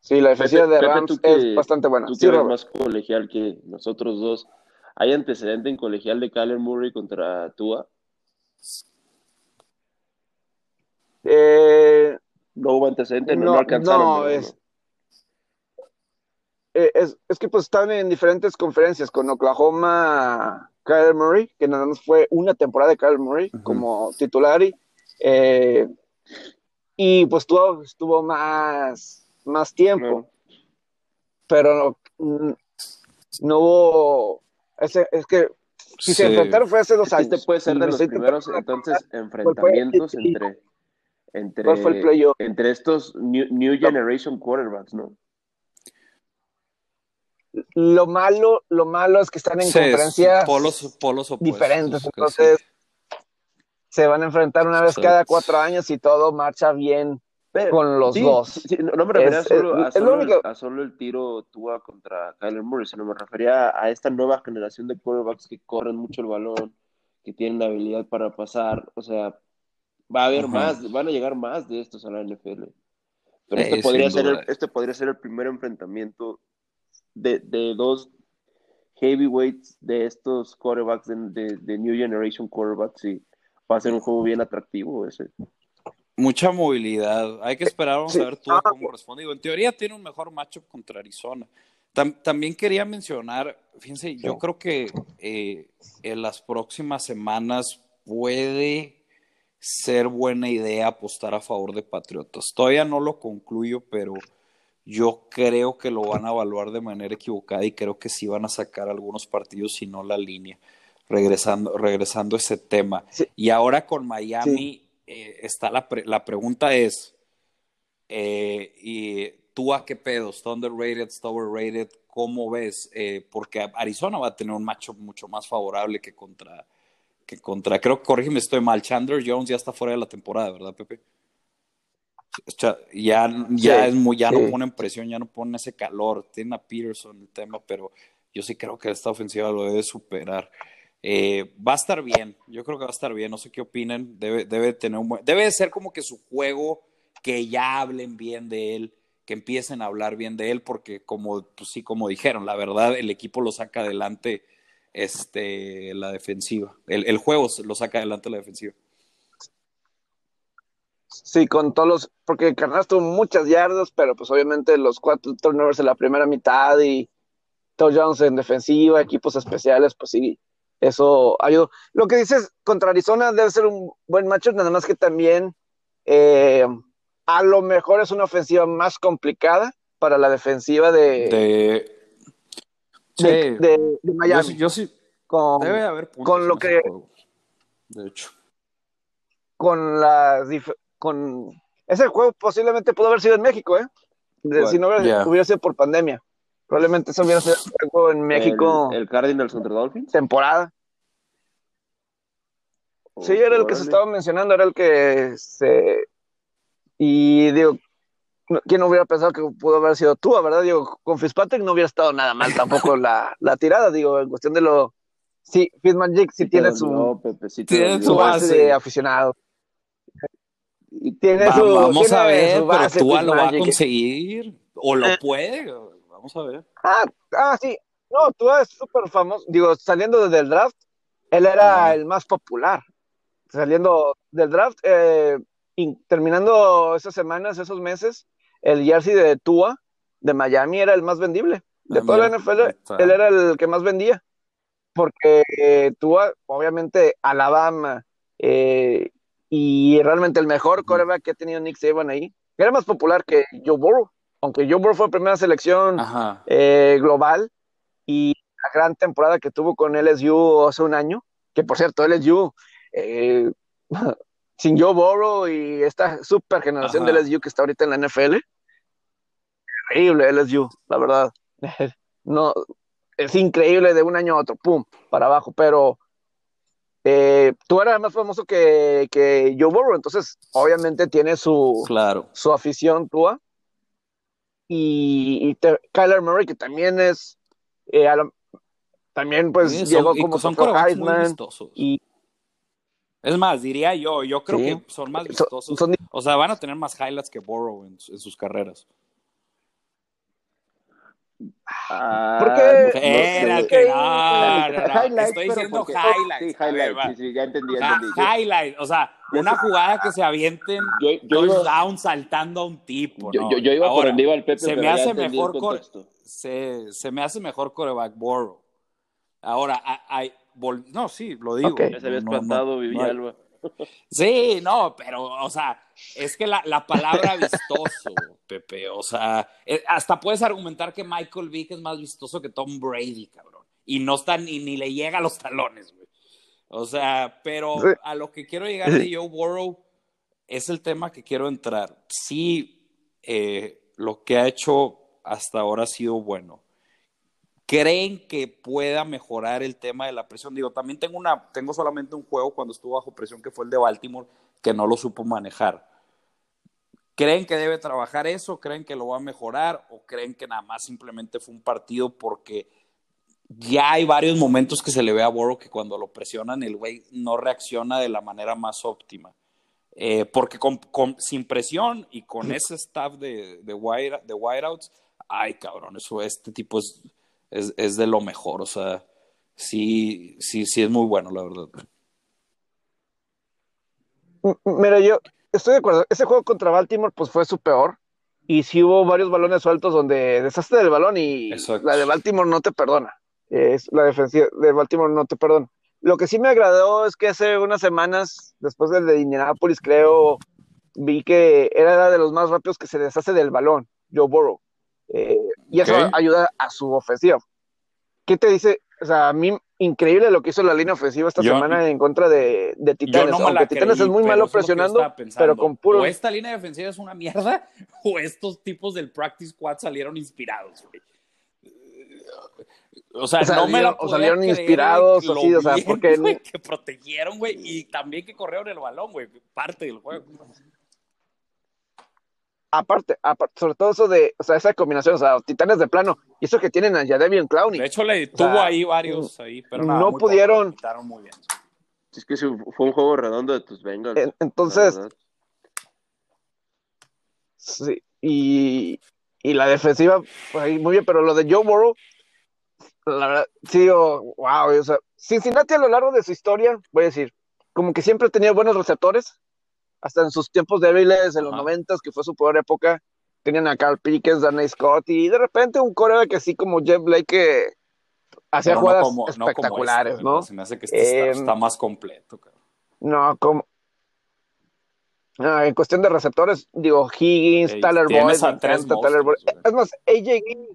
Sí, la defensiva de Rams es bastante buena. Tú que eres más colegial que nosotros dos. ¿Hay antecedente en colegial de Kyler Murray contra Tua? Eh, no hubo antecedente, no, no alcanzaron. No, es, eh, es, es, que pues están en diferentes conferencias con Oklahoma Kyle Murray, que nada más fue una temporada de Kyle Murray como titular. Y, eh, y pues tuvo, estuvo más, más tiempo. Pero no, no hubo. Ese, es que si se enfrentaron fue hace dos años. Este puede ser de los primeros entonces enfrentamientos entre entre, entre estos new, new, Generation quarterbacks, ¿no? Lo malo, lo malo es que están en conferencias polos, polos diferentes, entonces se van a enfrentar una vez cada cuatro años y todo marcha bien con los dos. no, me refería solo, a, solo a, solo, el tiro Tua contra Kyler Murray, sino me refería a esta nueva generación de quarterbacks que corren mucho el balón, que tienen la habilidad para pasar, o sea, va a haber más, van a llegar más de estos a la NFL. Pero este, podría ser este podría ser el primer enfrentamiento de, dos heavyweights de estos quarterbacks de, New Generation quarterbacks y va a ser un juego bien atractivo ese. Mucha movilidad. Hay que esperar, vamos a ver todo cómo responde. en teoría tiene un mejor matchup contra Arizona. también quería mencionar, fíjense, yo creo que eh, en las próximas semanas puede ser buena idea apostar a favor de Patriotas. Todavía no lo concluyo, pero yo creo que lo van a evaluar de manera equivocada y creo que sí van a sacar algunos partidos y no la línea. Regresando, regresando a ese tema. Y ahora con Miami eh, está la, la pregunta es, eh, ¿y tú a qué pedo? ¿Está underrated? ¿Está overrated? ¿Cómo ves? Eh, porque Arizona va a tener un macho mucho más favorable que contra, que contra, creo que corrígeme, estoy mal, Chandler Jones ya está fuera de la temporada, ¿verdad, Pepe? Ya, ya es muy, ya no ponen presión, ya no ponen ese calor. Tiene a Peterson el tema, pero yo sí creo que esta ofensiva lo debe superar. Eh, va a estar bien, yo creo que va a estar bien, no sé qué opinen, debe, debe tener un buen, debe ser como que su juego, que ya hablen bien de él, que empiecen a hablar bien de él, porque como, pues sí, como dijeron, la verdad, el equipo lo saca adelante este, la defensiva. El, el juego lo saca adelante la defensiva. Sí, con todos los, porque Carnal tuvo muchas yardas, pero pues obviamente los cuatro turnovers en la primera mitad y touchdowns en defensiva, equipos especiales, pues sí, eso ayudó. Lo que dices contra Arizona debe ser un buen matchup, nada más que también eh, a lo mejor es una ofensiva más complicada para la defensiva de, De, sí, de, de- de Miami. yo, sí- yo sí, con, debe haber puntos con lo que- juego, de hecho. con las con ese juego posiblemente pudo haber sido en México, ¿eh? Si no hubiera, sido por pandemia. Probablemente eso hubiera sido el juego en México El, el Cardinals contra Dolphins. temporada. Sí, era el que se estaba mencionando, era el que se... Y digo, no- ¿quién hubiera pensado que pudo haber sido tú, verdad? Digo, con Fitzpatrick no hubiera estado nada mal tampoco la, la tirada, digo, en cuestión de lo... Sí, Fitzmagic sí te tiene su, Pepe, sí Tiene su su base base. de aficionado. Tiene Va- su, vamos tiene a ver, su pero Tua lo va a conseguir, o lo Eh. puede, vamos a ver. Ah, ah, sí. No, tú es súper famoso. Digo, saliendo desde el draft, él era el más popular. Saliendo del draft, eh, y terminando esas semanas, esos meses, el jersey de Tua de Miami era el más vendible. De Ah, toda la NFL, está. él era el que más vendía. Porque eh, Tua, obviamente, Alabama, eh, y realmente el mejor quarterback que ha tenido Nick Saban ahí, era más popular que Joe Burrow. Aunque Joe Burrow fue primera selección eh, global y la gran temporada que tuvo con LSU hace un año, que por cierto, LSU, eh, sin Joe Burrow y esta super generación Ajá. de LSU que está ahorita en la NFL, increíble LSU, la verdad. No, es increíble de un año a otro, pum, para abajo, pero eh, tú eras más famoso que, que Joe Burrow, entonces obviamente tiene su, Claro. su afición Tua. Y, y te- Kyler Murray, que también es, eh, también pues Sí, son- llegó y como son Heisman. vistosos. Y Es más, diría yo, yo creo Sí. que son más son, vistosos. son- O sea, van a tener más highlights que Burrow en, en sus carreras. Ah, ¿Por qué? no, no no, Estoy diciendo porque- highlights. Sí, ver, highlights, va. sí, sí, ya entendí, ya entendí. Highlights, o sea, una jugada que se avienten Yo, yo iba, touchdown saltando a un tipo, yo, ¿no? yo- yo iba por Ahora, Aníbal Pepe, se me hace mejor el core- se, se me hace mejor coreback Burrow. Ahora, hay, no, sí, lo digo. Ok. Ya se había No, no, espantado Villalba. Sí, no, pero, o sea, es que la, la palabra vistoso, Pepe, o sea, eh, hasta puedes argumentar que Michael Vick es más vistoso que Tom Brady, cabrón. Y no está ni, ni le llega a los talones, güey. O sea, pero a lo que quiero llegar de Joe Burrow es el tema que quiero entrar. Sí, eh, lo que ha hecho hasta ahora ha sido bueno. ¿Creen que pueda mejorar el tema de la presión? Digo, también tengo una, tengo solamente un juego cuando estuvo bajo presión que fue el de Baltimore, que no lo supo manejar. ¿Creen que debe trabajar eso? ¿Creen que lo va a mejorar? ¿O creen que nada más simplemente fue un partido porque ya hay varios momentos que se le ve a Burrow que cuando lo presionan el güey no reacciona de la manera más óptima? Eh, porque con, con- sin presión y con ese staff de, de, wide, de wideouts, ay cabrón, eso, este tipo es, es, es de lo mejor, o sea, sí, sí, sí es muy bueno, la verdad. Mira, yo estoy de acuerdo. Ese juego contra Baltimore, pues fue su peor. Y sí hubo varios balones sueltos donde deshazte del balón y Exacto. la de Baltimore no te perdona. Es, la defensiva de Baltimore no te perdona. Lo que sí me agradó es que hace unas semanas, después del de Indianapolis, creo, vi que era de los más rápidos que se deshace del balón, Joe Burrow. Eh, y eso ayuda a su ofensiva. ¿Qué te dice? O sea, a mí, increíble lo que hizo la línea ofensiva esta Yo- semana en contra de, Titanes. no me Aunque Titanes creí, es muy malo lo presionando, pero con puro. O esta línea defensiva es una mierda, o estos tipos del practice squad salieron inspirados, güey. O sea, O sea, no me la salieron- o podía salieron creer, inspirados, güey, así, lo o sea, bien, porque- que protegieron, güey, y también que corrieron el balón, güey, parte del juego. Aparte, aparte, sobre todo eso de, o sea, esa combinación, o sea, Titanes de plano, y eso que tienen a Jadevian Clowney. De hecho, le O sea, tuvo ahí varios ahí, pero nada, no muy pudieron- poco, muy bien. Es que fue un juego redondo de tus Bengals. En- Entonces, sí, y y la defensiva, pues ahí muy bien, pero lo de Joe Burrow, la verdad, sí, oh, wow, o sea, Cincinnati a lo largo de su historia, voy a decir, como que siempre tenía buenos receptores, hasta en sus tiempos débiles, en los noventas, que fue su peor época, tenían a Carl Pickens, Danny Scott, y de repente un coreback así como Jeff Blake que hacía jugadas espectaculares, ¿no? Se me hace que este está, em, más completo, No, como, en cuestión de receptores, digo, Higgins, Tyler Boyd, Tyler Boyd. Es más, AJ Green.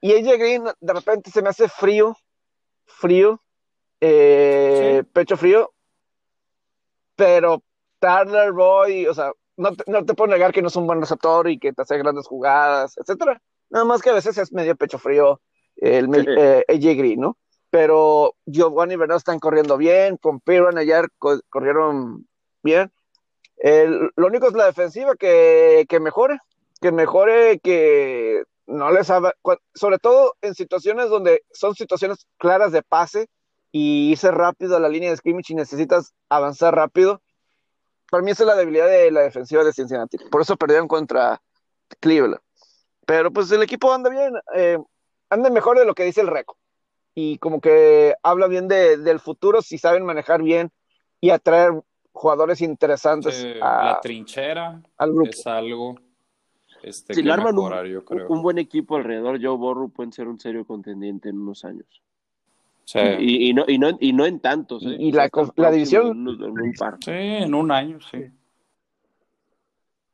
y AJ Green de repente se me hace frío, frío, eh, pecho frío, pero Tyler Boyd, o sea, no te, no te puedo negar que no es un buen receptor y que te hace grandes jugadas, etcétera. Nada más que a veces es medio pecho frío el eh, AJ Green, ¿no? Pero Giovanni Bernard están corriendo bien, con Piran ayer corrieron bien. lo único es la defensiva que, mejore, que mejore, que no les haga, sobre todo en situaciones donde son situaciones claras de pase y irse rápido a la línea de scrimmage y necesitas avanzar rápido. Para mí esa es la debilidad de la defensiva de Cincinnati. Por eso perdieron contra Cleveland. Pero pues el equipo anda bien, eh, anda mejor de lo que dice el récord. Y como que habla bien del futuro si saben manejar bien y atraer jugadores interesantes. a, la trinchera al grupo. es algo este, si que arman un, yo creo. un, buen equipo alrededor, Joe Borro pueden ser un serio contendiente en unos años. Sí. Y, y, no, y, no, y no en tantos. ¿eh? Y la, la división. En un, par. Sí, en un año, sí.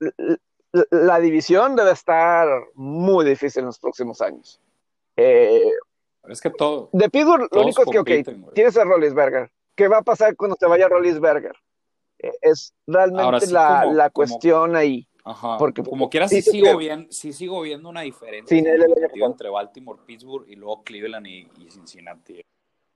La, la, división debe estar muy difícil en los próximos años. Eh, es que todo. De Pittsburgh, lo único es que, ok, tienes a Rollinsberger. ¿Qué va a pasar cuando te vaya Rollinsberger? es realmente la, cuestión ahí. Porque, como quieras, sí, sigo, bien, sí sigo viendo una diferencia entre Baltimore, Pittsburgh y luego Cleveland y, Cincinnati.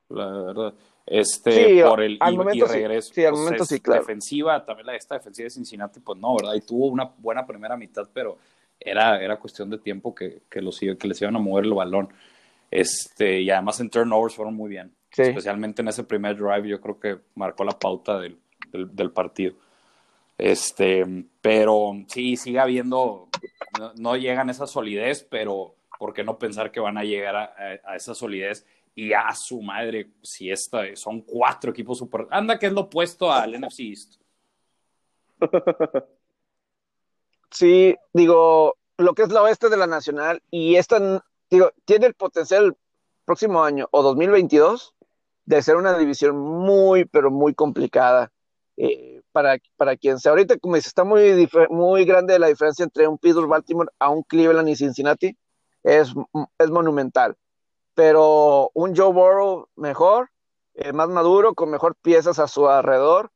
La verdad. Este, por el al momento regreso. Sí, al pues, momento sí, claro. Defensiva, también la esta defensiva de Cincinnati, pues no, ¿verdad? Y tuvo una buena primera mitad, pero era, era cuestión de tiempo que, que, los, que les iban a mover el balón. Este, y además en turnovers fueron muy bien. Especialmente en ese primer drive, yo creo que marcó la pauta del, del, partido. Este, pero sí, sigue habiendo, no, llegan a esa solidez, pero ¿por qué no pensar que van a llegar a, esa solidez? Y a su madre, si esta, son cuatro equipos super. Anda, que es lo opuesto al NFC East. Sí, digo, lo que es la oeste de la nacional, y esta, digo, tiene el potencial próximo año o 2022 de ser una división muy, pero muy complicada. Eh, para, para quien sea. Ahorita, como dice, está muy, muy grande la diferencia entre un Pittsburgh Baltimore a un Cleveland y Cincinnati. Es, es monumental. Pero un Joe Burrow mejor, eh, más maduro, con mejor piezas a su alrededor,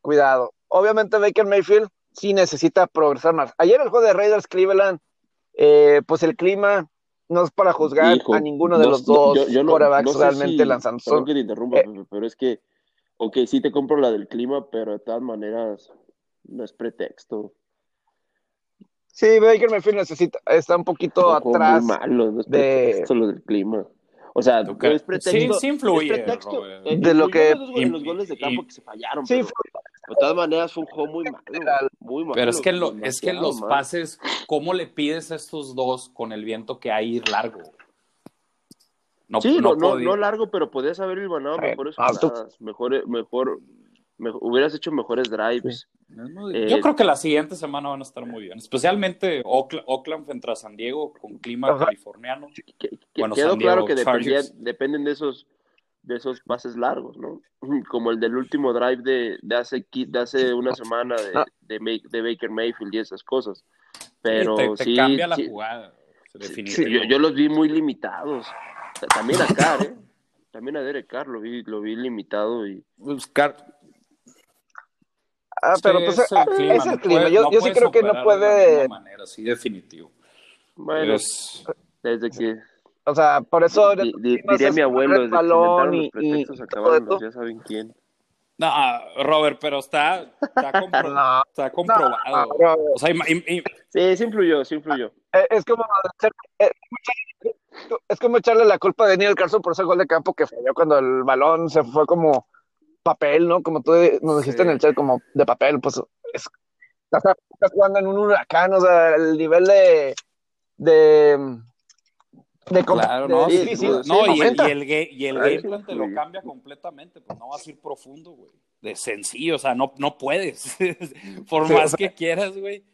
cuidado. Obviamente Baker Mayfield sí necesita progresar más. Ayer el juego de Raiders Cleveland, eh, pues el clima no es para juzgar a ninguno de los dos quarterbacks realmente lanzando. pero es que ok, sí te compro la del clima, pero de todas maneras no es pretexto. Sí, Baker Mayfield necesita, está un poquito atrás. Malo, no es pretexto lo del clima. O sea, no es pretexto. Sí, sí influye. Es pretexto, de lo que. En los goles de campo que se fallaron. Sí, de todas maneras fue un juego muy malo. Muy malo pero es que, lo, es que los pases, ¿cómo le pides a estos dos con el viento que hay ir largo? No, sí, no, no, largo, pero podías haber ganado mejores jugadas, mejor, mejor, hubieras hecho mejores drives. Eh, yo creo que la siguiente semana van a estar muy bien, especialmente Oakland, frente a San Diego con clima californiano. quedó claro que dependen de esos de esos pases largos, ¿no? Como el del último drive de, de hace, de hace una semana de, ah. de, Baker Mayfield y esas cosas. Pero sí, cambia la jugada. Yo, yo, los vi muy limitados. También a Carr, ¿eh? También a Derek Carr lo vi, lo vi limitado y. Buscar. Pues, ah, pero pues es el clima. Yo, yo sí creo que no puede. De manera, sí, definitivo. Bueno, desde que. O sea, por eso. diría mi abuelo, desde balón que y, los acabaron, ya saben quién. No, Robert, pero está, está, está comprobado. o sea, sí, sí influyó, sí influyó. Eh, es como eh, es como echarle la culpa de Neil Carson por ese gol de campo que falló cuando el balón se fue como papel, ¿no? Como tú nos dijiste en el chat, como de papel, pues es, Estás, estás jugando en un huracán, o sea, el nivel de. de. de Claro, de no, sí, difícil, no, sí, y, el, y el, y el Ay, game plan te lo cambia completamente, pues no vas a ir profundo, güey. De sencillo, o sea, no, no puedes. Por Sí, más que quieras, güey.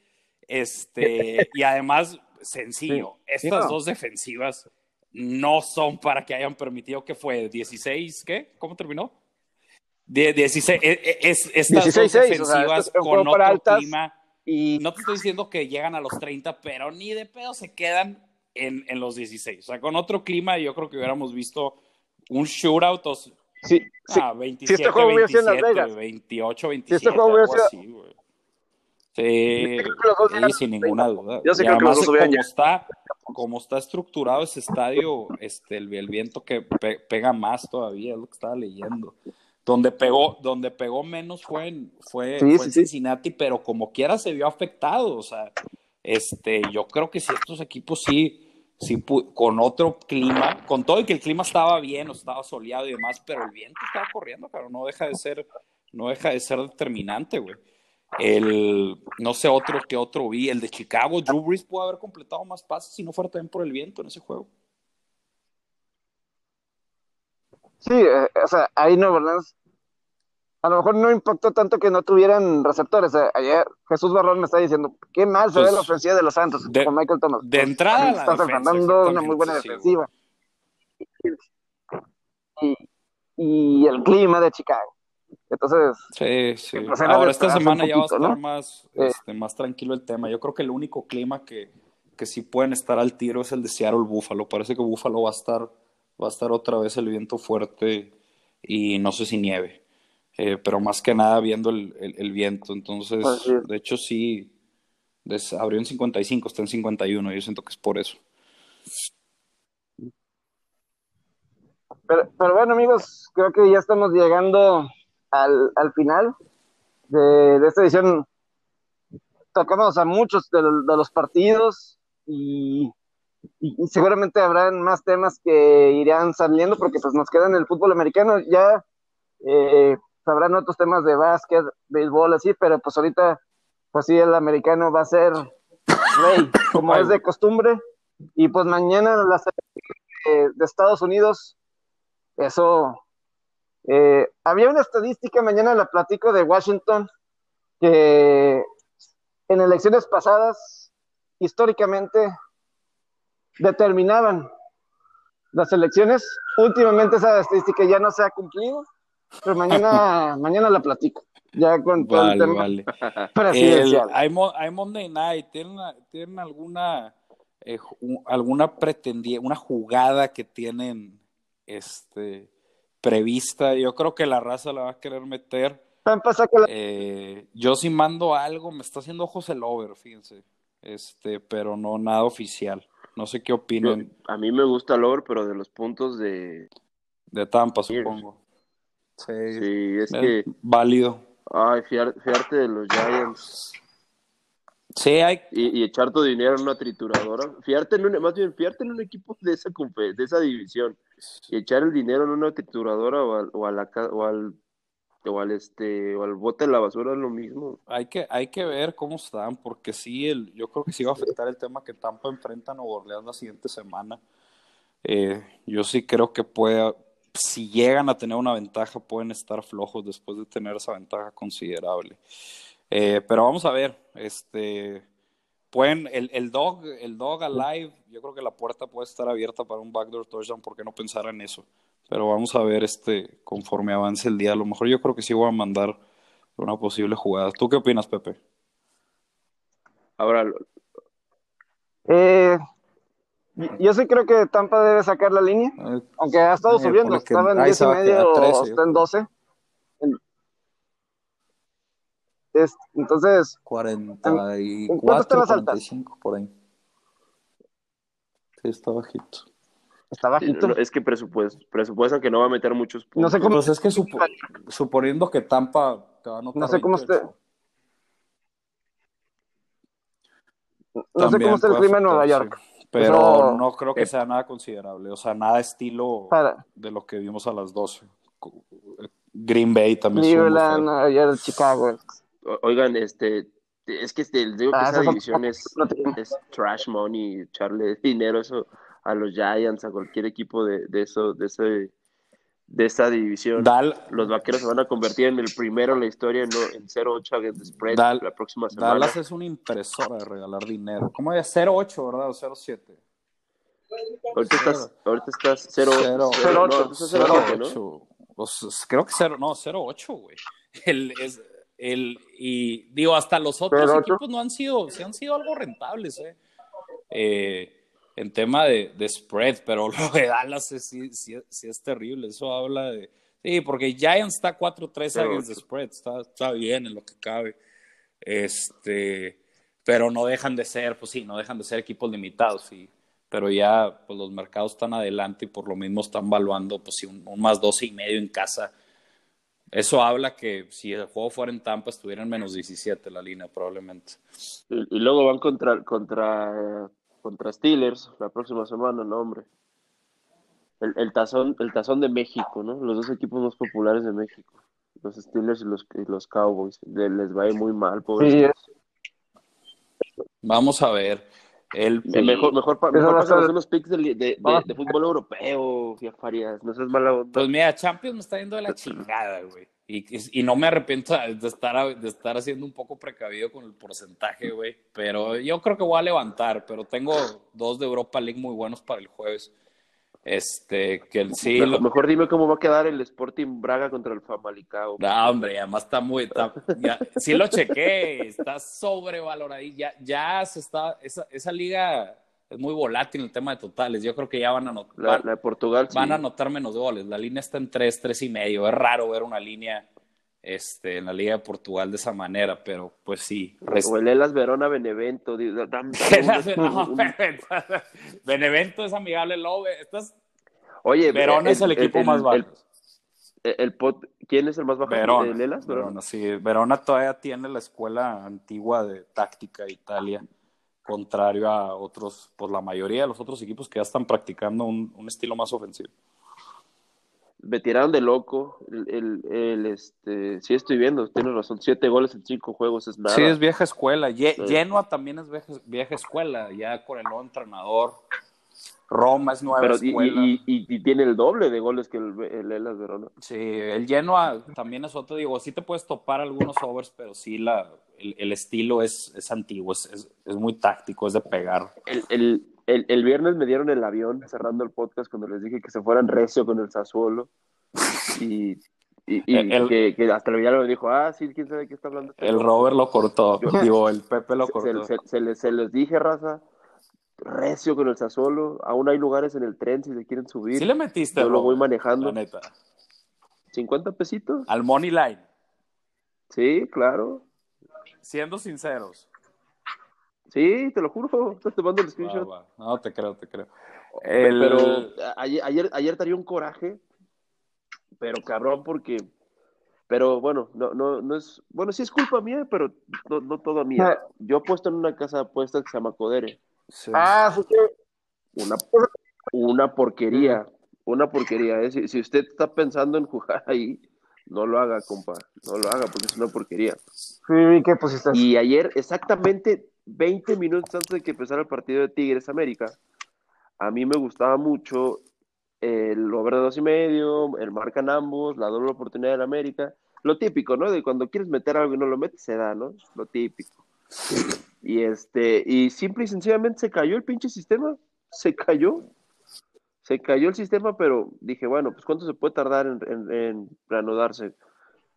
Este, y además, sencillo, Sí, estas no. dos defensivas no son para que hayan permitido que fue 16, ¿qué? ¿Cómo terminó? De, 16, eh, eh, es, estas 16-6, dos o sea, defensivas esto es un con otro altas. clima. Y No te estoy diciendo que llegan a los 30, pero ni de pedo se quedan en, en los 16. O sea, con otro clima yo creo que hubiéramos visto un shootout o, sí, sí, ah, 27, este juego hubiera sido en Las 27, Vegas. 28, 27, Si este juego algo sido- así, güey. Sí, sí, sin ninguna 30. duda. Yo y creo que los como está, como está estructurado ese estadio, este, el, el viento que pe- pega más todavía, es lo que estaba leyendo. Donde pegó, donde pegó menos fue en, fue, Sí, fue en sí, sí. Cincinnati, pero como quiera se vio afectado. O sea, este, yo creo que si estos equipos sí, sí con otro clima, con todo y que el clima estaba bien, o estaba soleado y demás, pero el viento estaba corriendo, pero no deja de ser, no deja de ser determinante, güey. El, no sé otro que otro vi, el de Chicago, Drew Brees pudo haber completado más pases si no fuera también por el viento en ese juego. Sí, eh, o sea, ahí Nueva Orleans a lo mejor no impactó tanto que no tuvieran receptores. Eh, ayer Jesús Barrón me está diciendo, qué mal se Pues, ve la ofensiva de los Santos de- con Michael Thomas. de Pues, entrada estás defensa, enfrentando una muy buena efectivamente, sí, defensiva. Y, y el clima de Chicago. Entonces, Sí, sí. pues Ahora esta semana un ya va a poquito, estar ¿no? más, Eh. este, más tranquilo el tema. Yo creo que el único clima que, que sí pueden estar al tiro es el de Seattle Buffalo. Parece que Buffalo va a estar, va a estar otra vez el viento fuerte y no sé si nieve. Eh, pero más que nada viendo el, el- el viento. Entonces, de hecho sí, des- abrió en 55, está en 51. Yo siento que es por eso. Pero, pero bueno, amigos, creo que ya estamos llegando al, al final de, de esta edición. Tocamos a muchos de, de los partidos y, y- y seguramente habrán más temas que irán saliendo porque pues nos queda en el fútbol americano. Ya eh, habrán otros temas de básquet, béisbol, así, pero pues ahorita, pues sí, el americano va a ser rey, como es de costumbre. Y pues mañana la selección de, de Estados Unidos eso. eh, había una estadística, mañana la platico de Washington, que en elecciones pasadas, históricamente, determinaban las elecciones. Últimamente esa estadística ya no se ha cumplido, pero mañana, mañana la platico, ya con todo el Vale, tema vale. El- presidencial. hay, Mo- hay Monday Night, ¿tienen, tienen alguna eh, alguna pretendie- una jugada que tienen este prevista? Yo creo que la raza la va a querer meter. Eh, yo si mando algo, me está haciendo ojos el over, fíjense. Este, pero no nada oficial. No sé qué opinan a mí me gusta el over, pero de los puntos de... de Tampa, supongo. Sí, Sí, es eh, que... válido. Ay, fiar- fiarte de los Giants Sí, hay, y, y echar tu dinero en una trituradora. Fiarte en un, más bien, fiarte en un equipo de esa, de esa división y echar el dinero en una trituradora o al, o a la ca- o al o al este o al bote de la basura es lo mismo. Hay que, hay que ver cómo están, porque sí, el, yo creo que sí va a afectar el tema que Tampa enfrenta a Nueva Orleans la siguiente semana. Eh, yo sí creo que puede, si llegan a tener una ventaja, pueden estar flojos después de tener esa ventaja considerable. Eh, pero vamos a ver, este, pueden, el, el dog, el dog alive, yo creo que la puerta puede estar abierta para un backdoor touchdown, ¿por qué no pensar en eso? Pero vamos a ver este, conforme avance el día. A lo mejor yo creo que sí voy a mandar una posible jugada. ¿Tú qué opinas, Pepe? Ahora, eh, yo sí creo que Tampa debe sacar la línea. Eh, Aunque ha estado Eh, subiendo, estaba en ahí 10 se y a medio, 13, yo está en creo. 12. En- es- entonces, 44, ¿Cuánto está más alta? 45 por ahí. Sí, está bajito. Está bajito. no, es que presupuesto, presupuestan que no va a meter muchos No puntos. sé cómo, Pues es que supo- suponiendo que Tampa te va a anotar No sé cómo 28, esté. no sé cómo está el clima en Nueva York. sí. Pero no creo que eh. sea nada considerable. O sea, nada estilo Para de lo que vimos a las 12. Green Bay también Cleveland, feo. Nueva York, Chicago. Oigan, este, Es que este, digo que Ah, esa esa división es, no es trash money, echarle dinero eso a los Giants, a cualquier equipo de, de eso, de ese, de esa división. Dal- Los vaqueros se van a convertir en el primero en la historia en, en 0-8 against the spread Dal- la próxima semana. Dallas es una impresora de regalar dinero. ¿Cómo es? 0.8, ¿verdad? O 0.7. Ahorita estás, ahorita estás 0 Cero- 0 no, ahorita estás 0-7, ¿no? 0.8. Pues, creo que 0, no, 0.8, güey. El, es, el, y digo, hasta los otros 0.8. equipos no han sido, sí han sido algo rentables, eh. Eh, en tema de, de spread, pero lo de Dallas es, sí, sí, sí es terrible. Eso habla de. Sí, porque Giants está 4-3 against the spread, está, está bien en lo que cabe. Este, pero no dejan de ser, pues sí, no dejan de ser equipos limitados, sí. Pero ya, pues los mercados están adelante y por lo mismo están valuando, pues sí, un, un más 12 y medio en casa. Eso habla que si el juego fuera en Tampa estuviera en menos 17 la línea, probablemente. Y, y luego van contra, contra, contra Steelers la próxima semana, no, hombre. El, el, tazón, el tazón de México, ¿no? Los dos equipos más populares de México. Los Steelers y los, y los Cowboys. Le- Les va a ir muy mal, pobres. Sí, Vamos a ver. El, mejor, mejor, pa- mejor a unos picks de, de, de- Vamos. de fútbol europeo, Fiat Farias. No seas mala onda. Pues mira, Champions me está yendo de la chingada, güey. Y, y no me arrepiento de estar, de estar haciendo un poco precavido con el porcentaje, güey. Pero yo creo que voy a levantar. Pero tengo dos de Europa League muy buenos para el jueves. Este, que el sí. lo- mejor dime cómo va a quedar el Sporting Braga contra el Famalicao. No, hombre, además está muy. está- ya- sí lo chequé, está sobrevalorado. Ya, ya se está. Esa, esa liga es muy volátil en el tema de totales. Yo creo que ya van a anotar. La, la de Portugal, sí. van a anotar menos goles. La línea está en 3, 3 y medio. Es raro ver una línea este, en la Liga de Portugal de esa manera, pero pues sí. O el Elas Verona Benevento. No, un- Benevento es amigable, Lobe. Estás... Oye, Verona es el equipo más bajo. el- el- el pot- ¿Quién es el más bajo? Verona, ¿El Elas? Verona. Verona, sí. Verona todavía tiene la escuela antigua de táctica de Italia, contrario a otros, pues la mayoría de los otros equipos que ya están practicando un, un estilo más ofensivo. Me tiraron de loco. El, el, el, este, sí estoy viendo, tienes razón. Siete goles en cinco juegos es nada. Sí, es vieja escuela. Ye- Sí. Genoa también es vieja, vieja escuela, ya con el nuevo entrenador. Roma es nueva Pero, escuela. y, y- y tiene el doble de goles que el, el Elas Verona. Sí, el Genoa también es otro, digo, sí te puedes topar algunos overs, pero sí la, el, el estilo es, es antiguo, es, es, es muy táctico, es de pegar. El, el, el, viernes me dieron el avión cerrando el podcast cuando les dije que se fueran recio con el Sassuolo. Y, y, y El- que, que hasta el villano me dijo, ah, sí, quién sabe qué está hablando. este El güey?". Robert lo cortó, digo, el Pepe lo Se, cortó. se, se les, se les dije, raza, recio con el Sassuolo. Aún hay lugares en el tren si se quieren subir. Sí le metiste, Yo lo voy manejando. la neta. 50 pesitos. Al Money Line, Sí, claro. siendo sinceros. Sí, te lo juro. Te mando el Va, screenshot. va. No, te creo, te creo. El- Pero ayer, ayer, ayer traía un coraje, pero cabrón, porque. Pero bueno, no, no, no es. Bueno, sí es culpa mía, pero no, no toda mía. Yo he puesto en una casa de apuestas que se llama Codere. Sí. Ah, sí que Una, una porquería. Una porquería. ¿eh? Si, si usted está pensando en jugar ahí, no lo haga, compa. No lo haga porque es una porquería. sí que pusiste. Y ayer, exactamente 20 minutos antes de que empezara el partido de Tigres América, a mí me gustaba mucho el over dos y medio, el marcan ambos, la doble oportunidad del América. Lo típico, ¿no? De cuando quieres meter algo y no lo metes, se da, ¿no? Lo típico. Y este, y simple y sencillamente se cayó el pinche sistema. Se cayó. Se cayó el sistema, pero dije, bueno, pues ¿cuánto se puede tardar en, en, en reanudarse?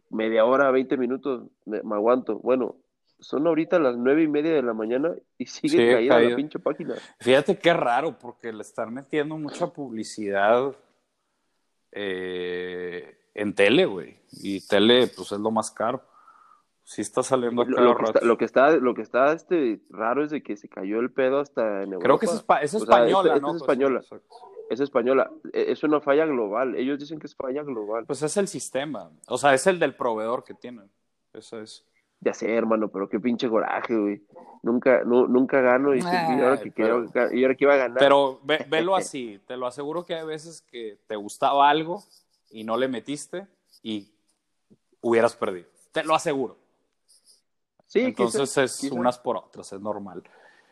Media hora, 20 minutos, me, me aguanto. Bueno, son ahorita las nueve y media de la mañana y sigue Sí, caída caído. la pinche página. Fíjate qué raro, porque le están metiendo mucha publicidad eh, en tele, güey. Y tele, pues es lo más caro. Sí está saliendo a Lo, lo que rato. está, lo que está, lo que está este, raro es de que se cayó el pedo hasta en Europa. Creo que es, espa- es O sea, española, esta- esta ¿no? es Pues, española. exacto. Es española. Es una falla global. Ellos dicen que es falla global. Pues es el sistema. O sea, es el del proveedor que tienen. Eso es. Ya sé, hermano, pero qué pinche coraje, güey. Nunca, nu- nunca gano y, Ay, y ahora que pero- quería- y ahora que iba a ganar. Pero ve- velo así. Te lo aseguro que hay veces que te gustaba algo y no le metiste y hubieras perdido. Te lo aseguro. Sí, Entonces quizá, es quizá. unas por otras, es normal.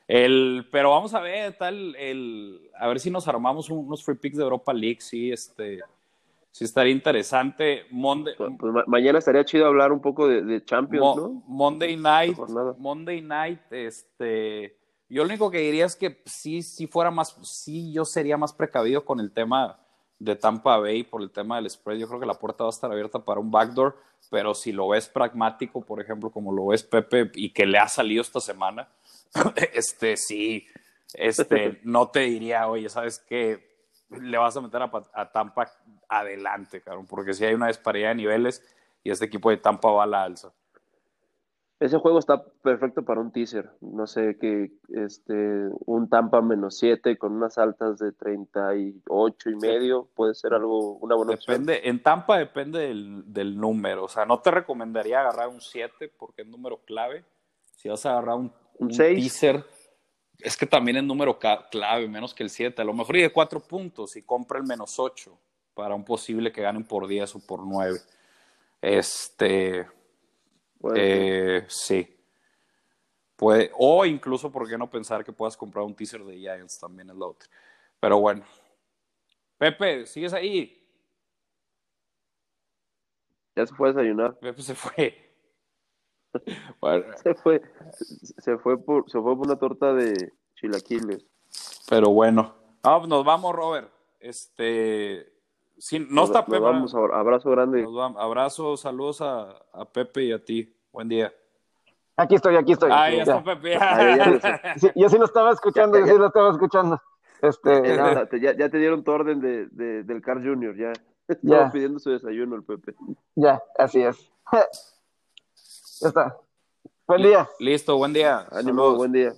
El, pero vamos a ver, tal, el, a ver si nos armamos un- unos free picks de Europa League, sí, este, sí estaría interesante. Monday, Pues, pues, ma- mañana estaría chido hablar un poco de, de Champions, Mo- ¿no? Monday Night. Monday Night, este, yo lo único que diría es que sí, sí fuera más, sí, yo sería más precavido con el tema de Tampa Bay por el tema del spread. Yo creo que la puerta va a estar abierta para un backdoor, pero si lo ves pragmático, por ejemplo, como lo ves Pepe y que le ha salido esta semana, este, sí, este, no te diría, oye, ¿sabes qué? Le vas a meter a, Pa- a Tampa adelante, cabrón, porque si hay una disparidad de niveles y este equipo de Tampa va a la alza. Ese juego está perfecto para un teaser. No sé, que este, un Tampa menos 7 con unas altas de 38 y medio puede ser algo, una buena opción. Depende, en Tampa depende del, del número. O sea, no te recomendaría agarrar un 7 porque es número clave. Si vas a agarrar un, Un un teaser, es que también es número clave, menos que el 7. A lo mejor y de 4 puntos y compra el menos 8 para un posible que ganen por 10 o por 9. Este, eh, sí. Puede, o incluso, ¿por qué no pensar que puedas comprar un teaser de Giants también es la otra? Pero bueno. Pepe, ¿sigues ahí? Ya se fue a desayunar. Pepe se fue. Bueno, Se fue, se fue por, se fue por una torta de chilaquiles. pero bueno. Ah, pues nos vamos, Robert. Este. sí, no Nos- está nos Pepe. vamos, abra- abrazo grande. Nos vamos. Abrazos, saludos a, a Pepe y a ti. Buen día. Aquí estoy, aquí estoy. Ah, ya Ya. está Pepe. Ah, ya, ya, Sí, yo sí lo estaba escuchando, yo sí lo estaba escuchando. Este, Ya, no, ya te- ya- ya te dieron tu orden de, de- del Carl Jr., ya. Ya. Estaba pidiendo su desayuno el Pepe. ya, así es. Ya está. Buen día. Listo, buen día. Ánimo, buen día.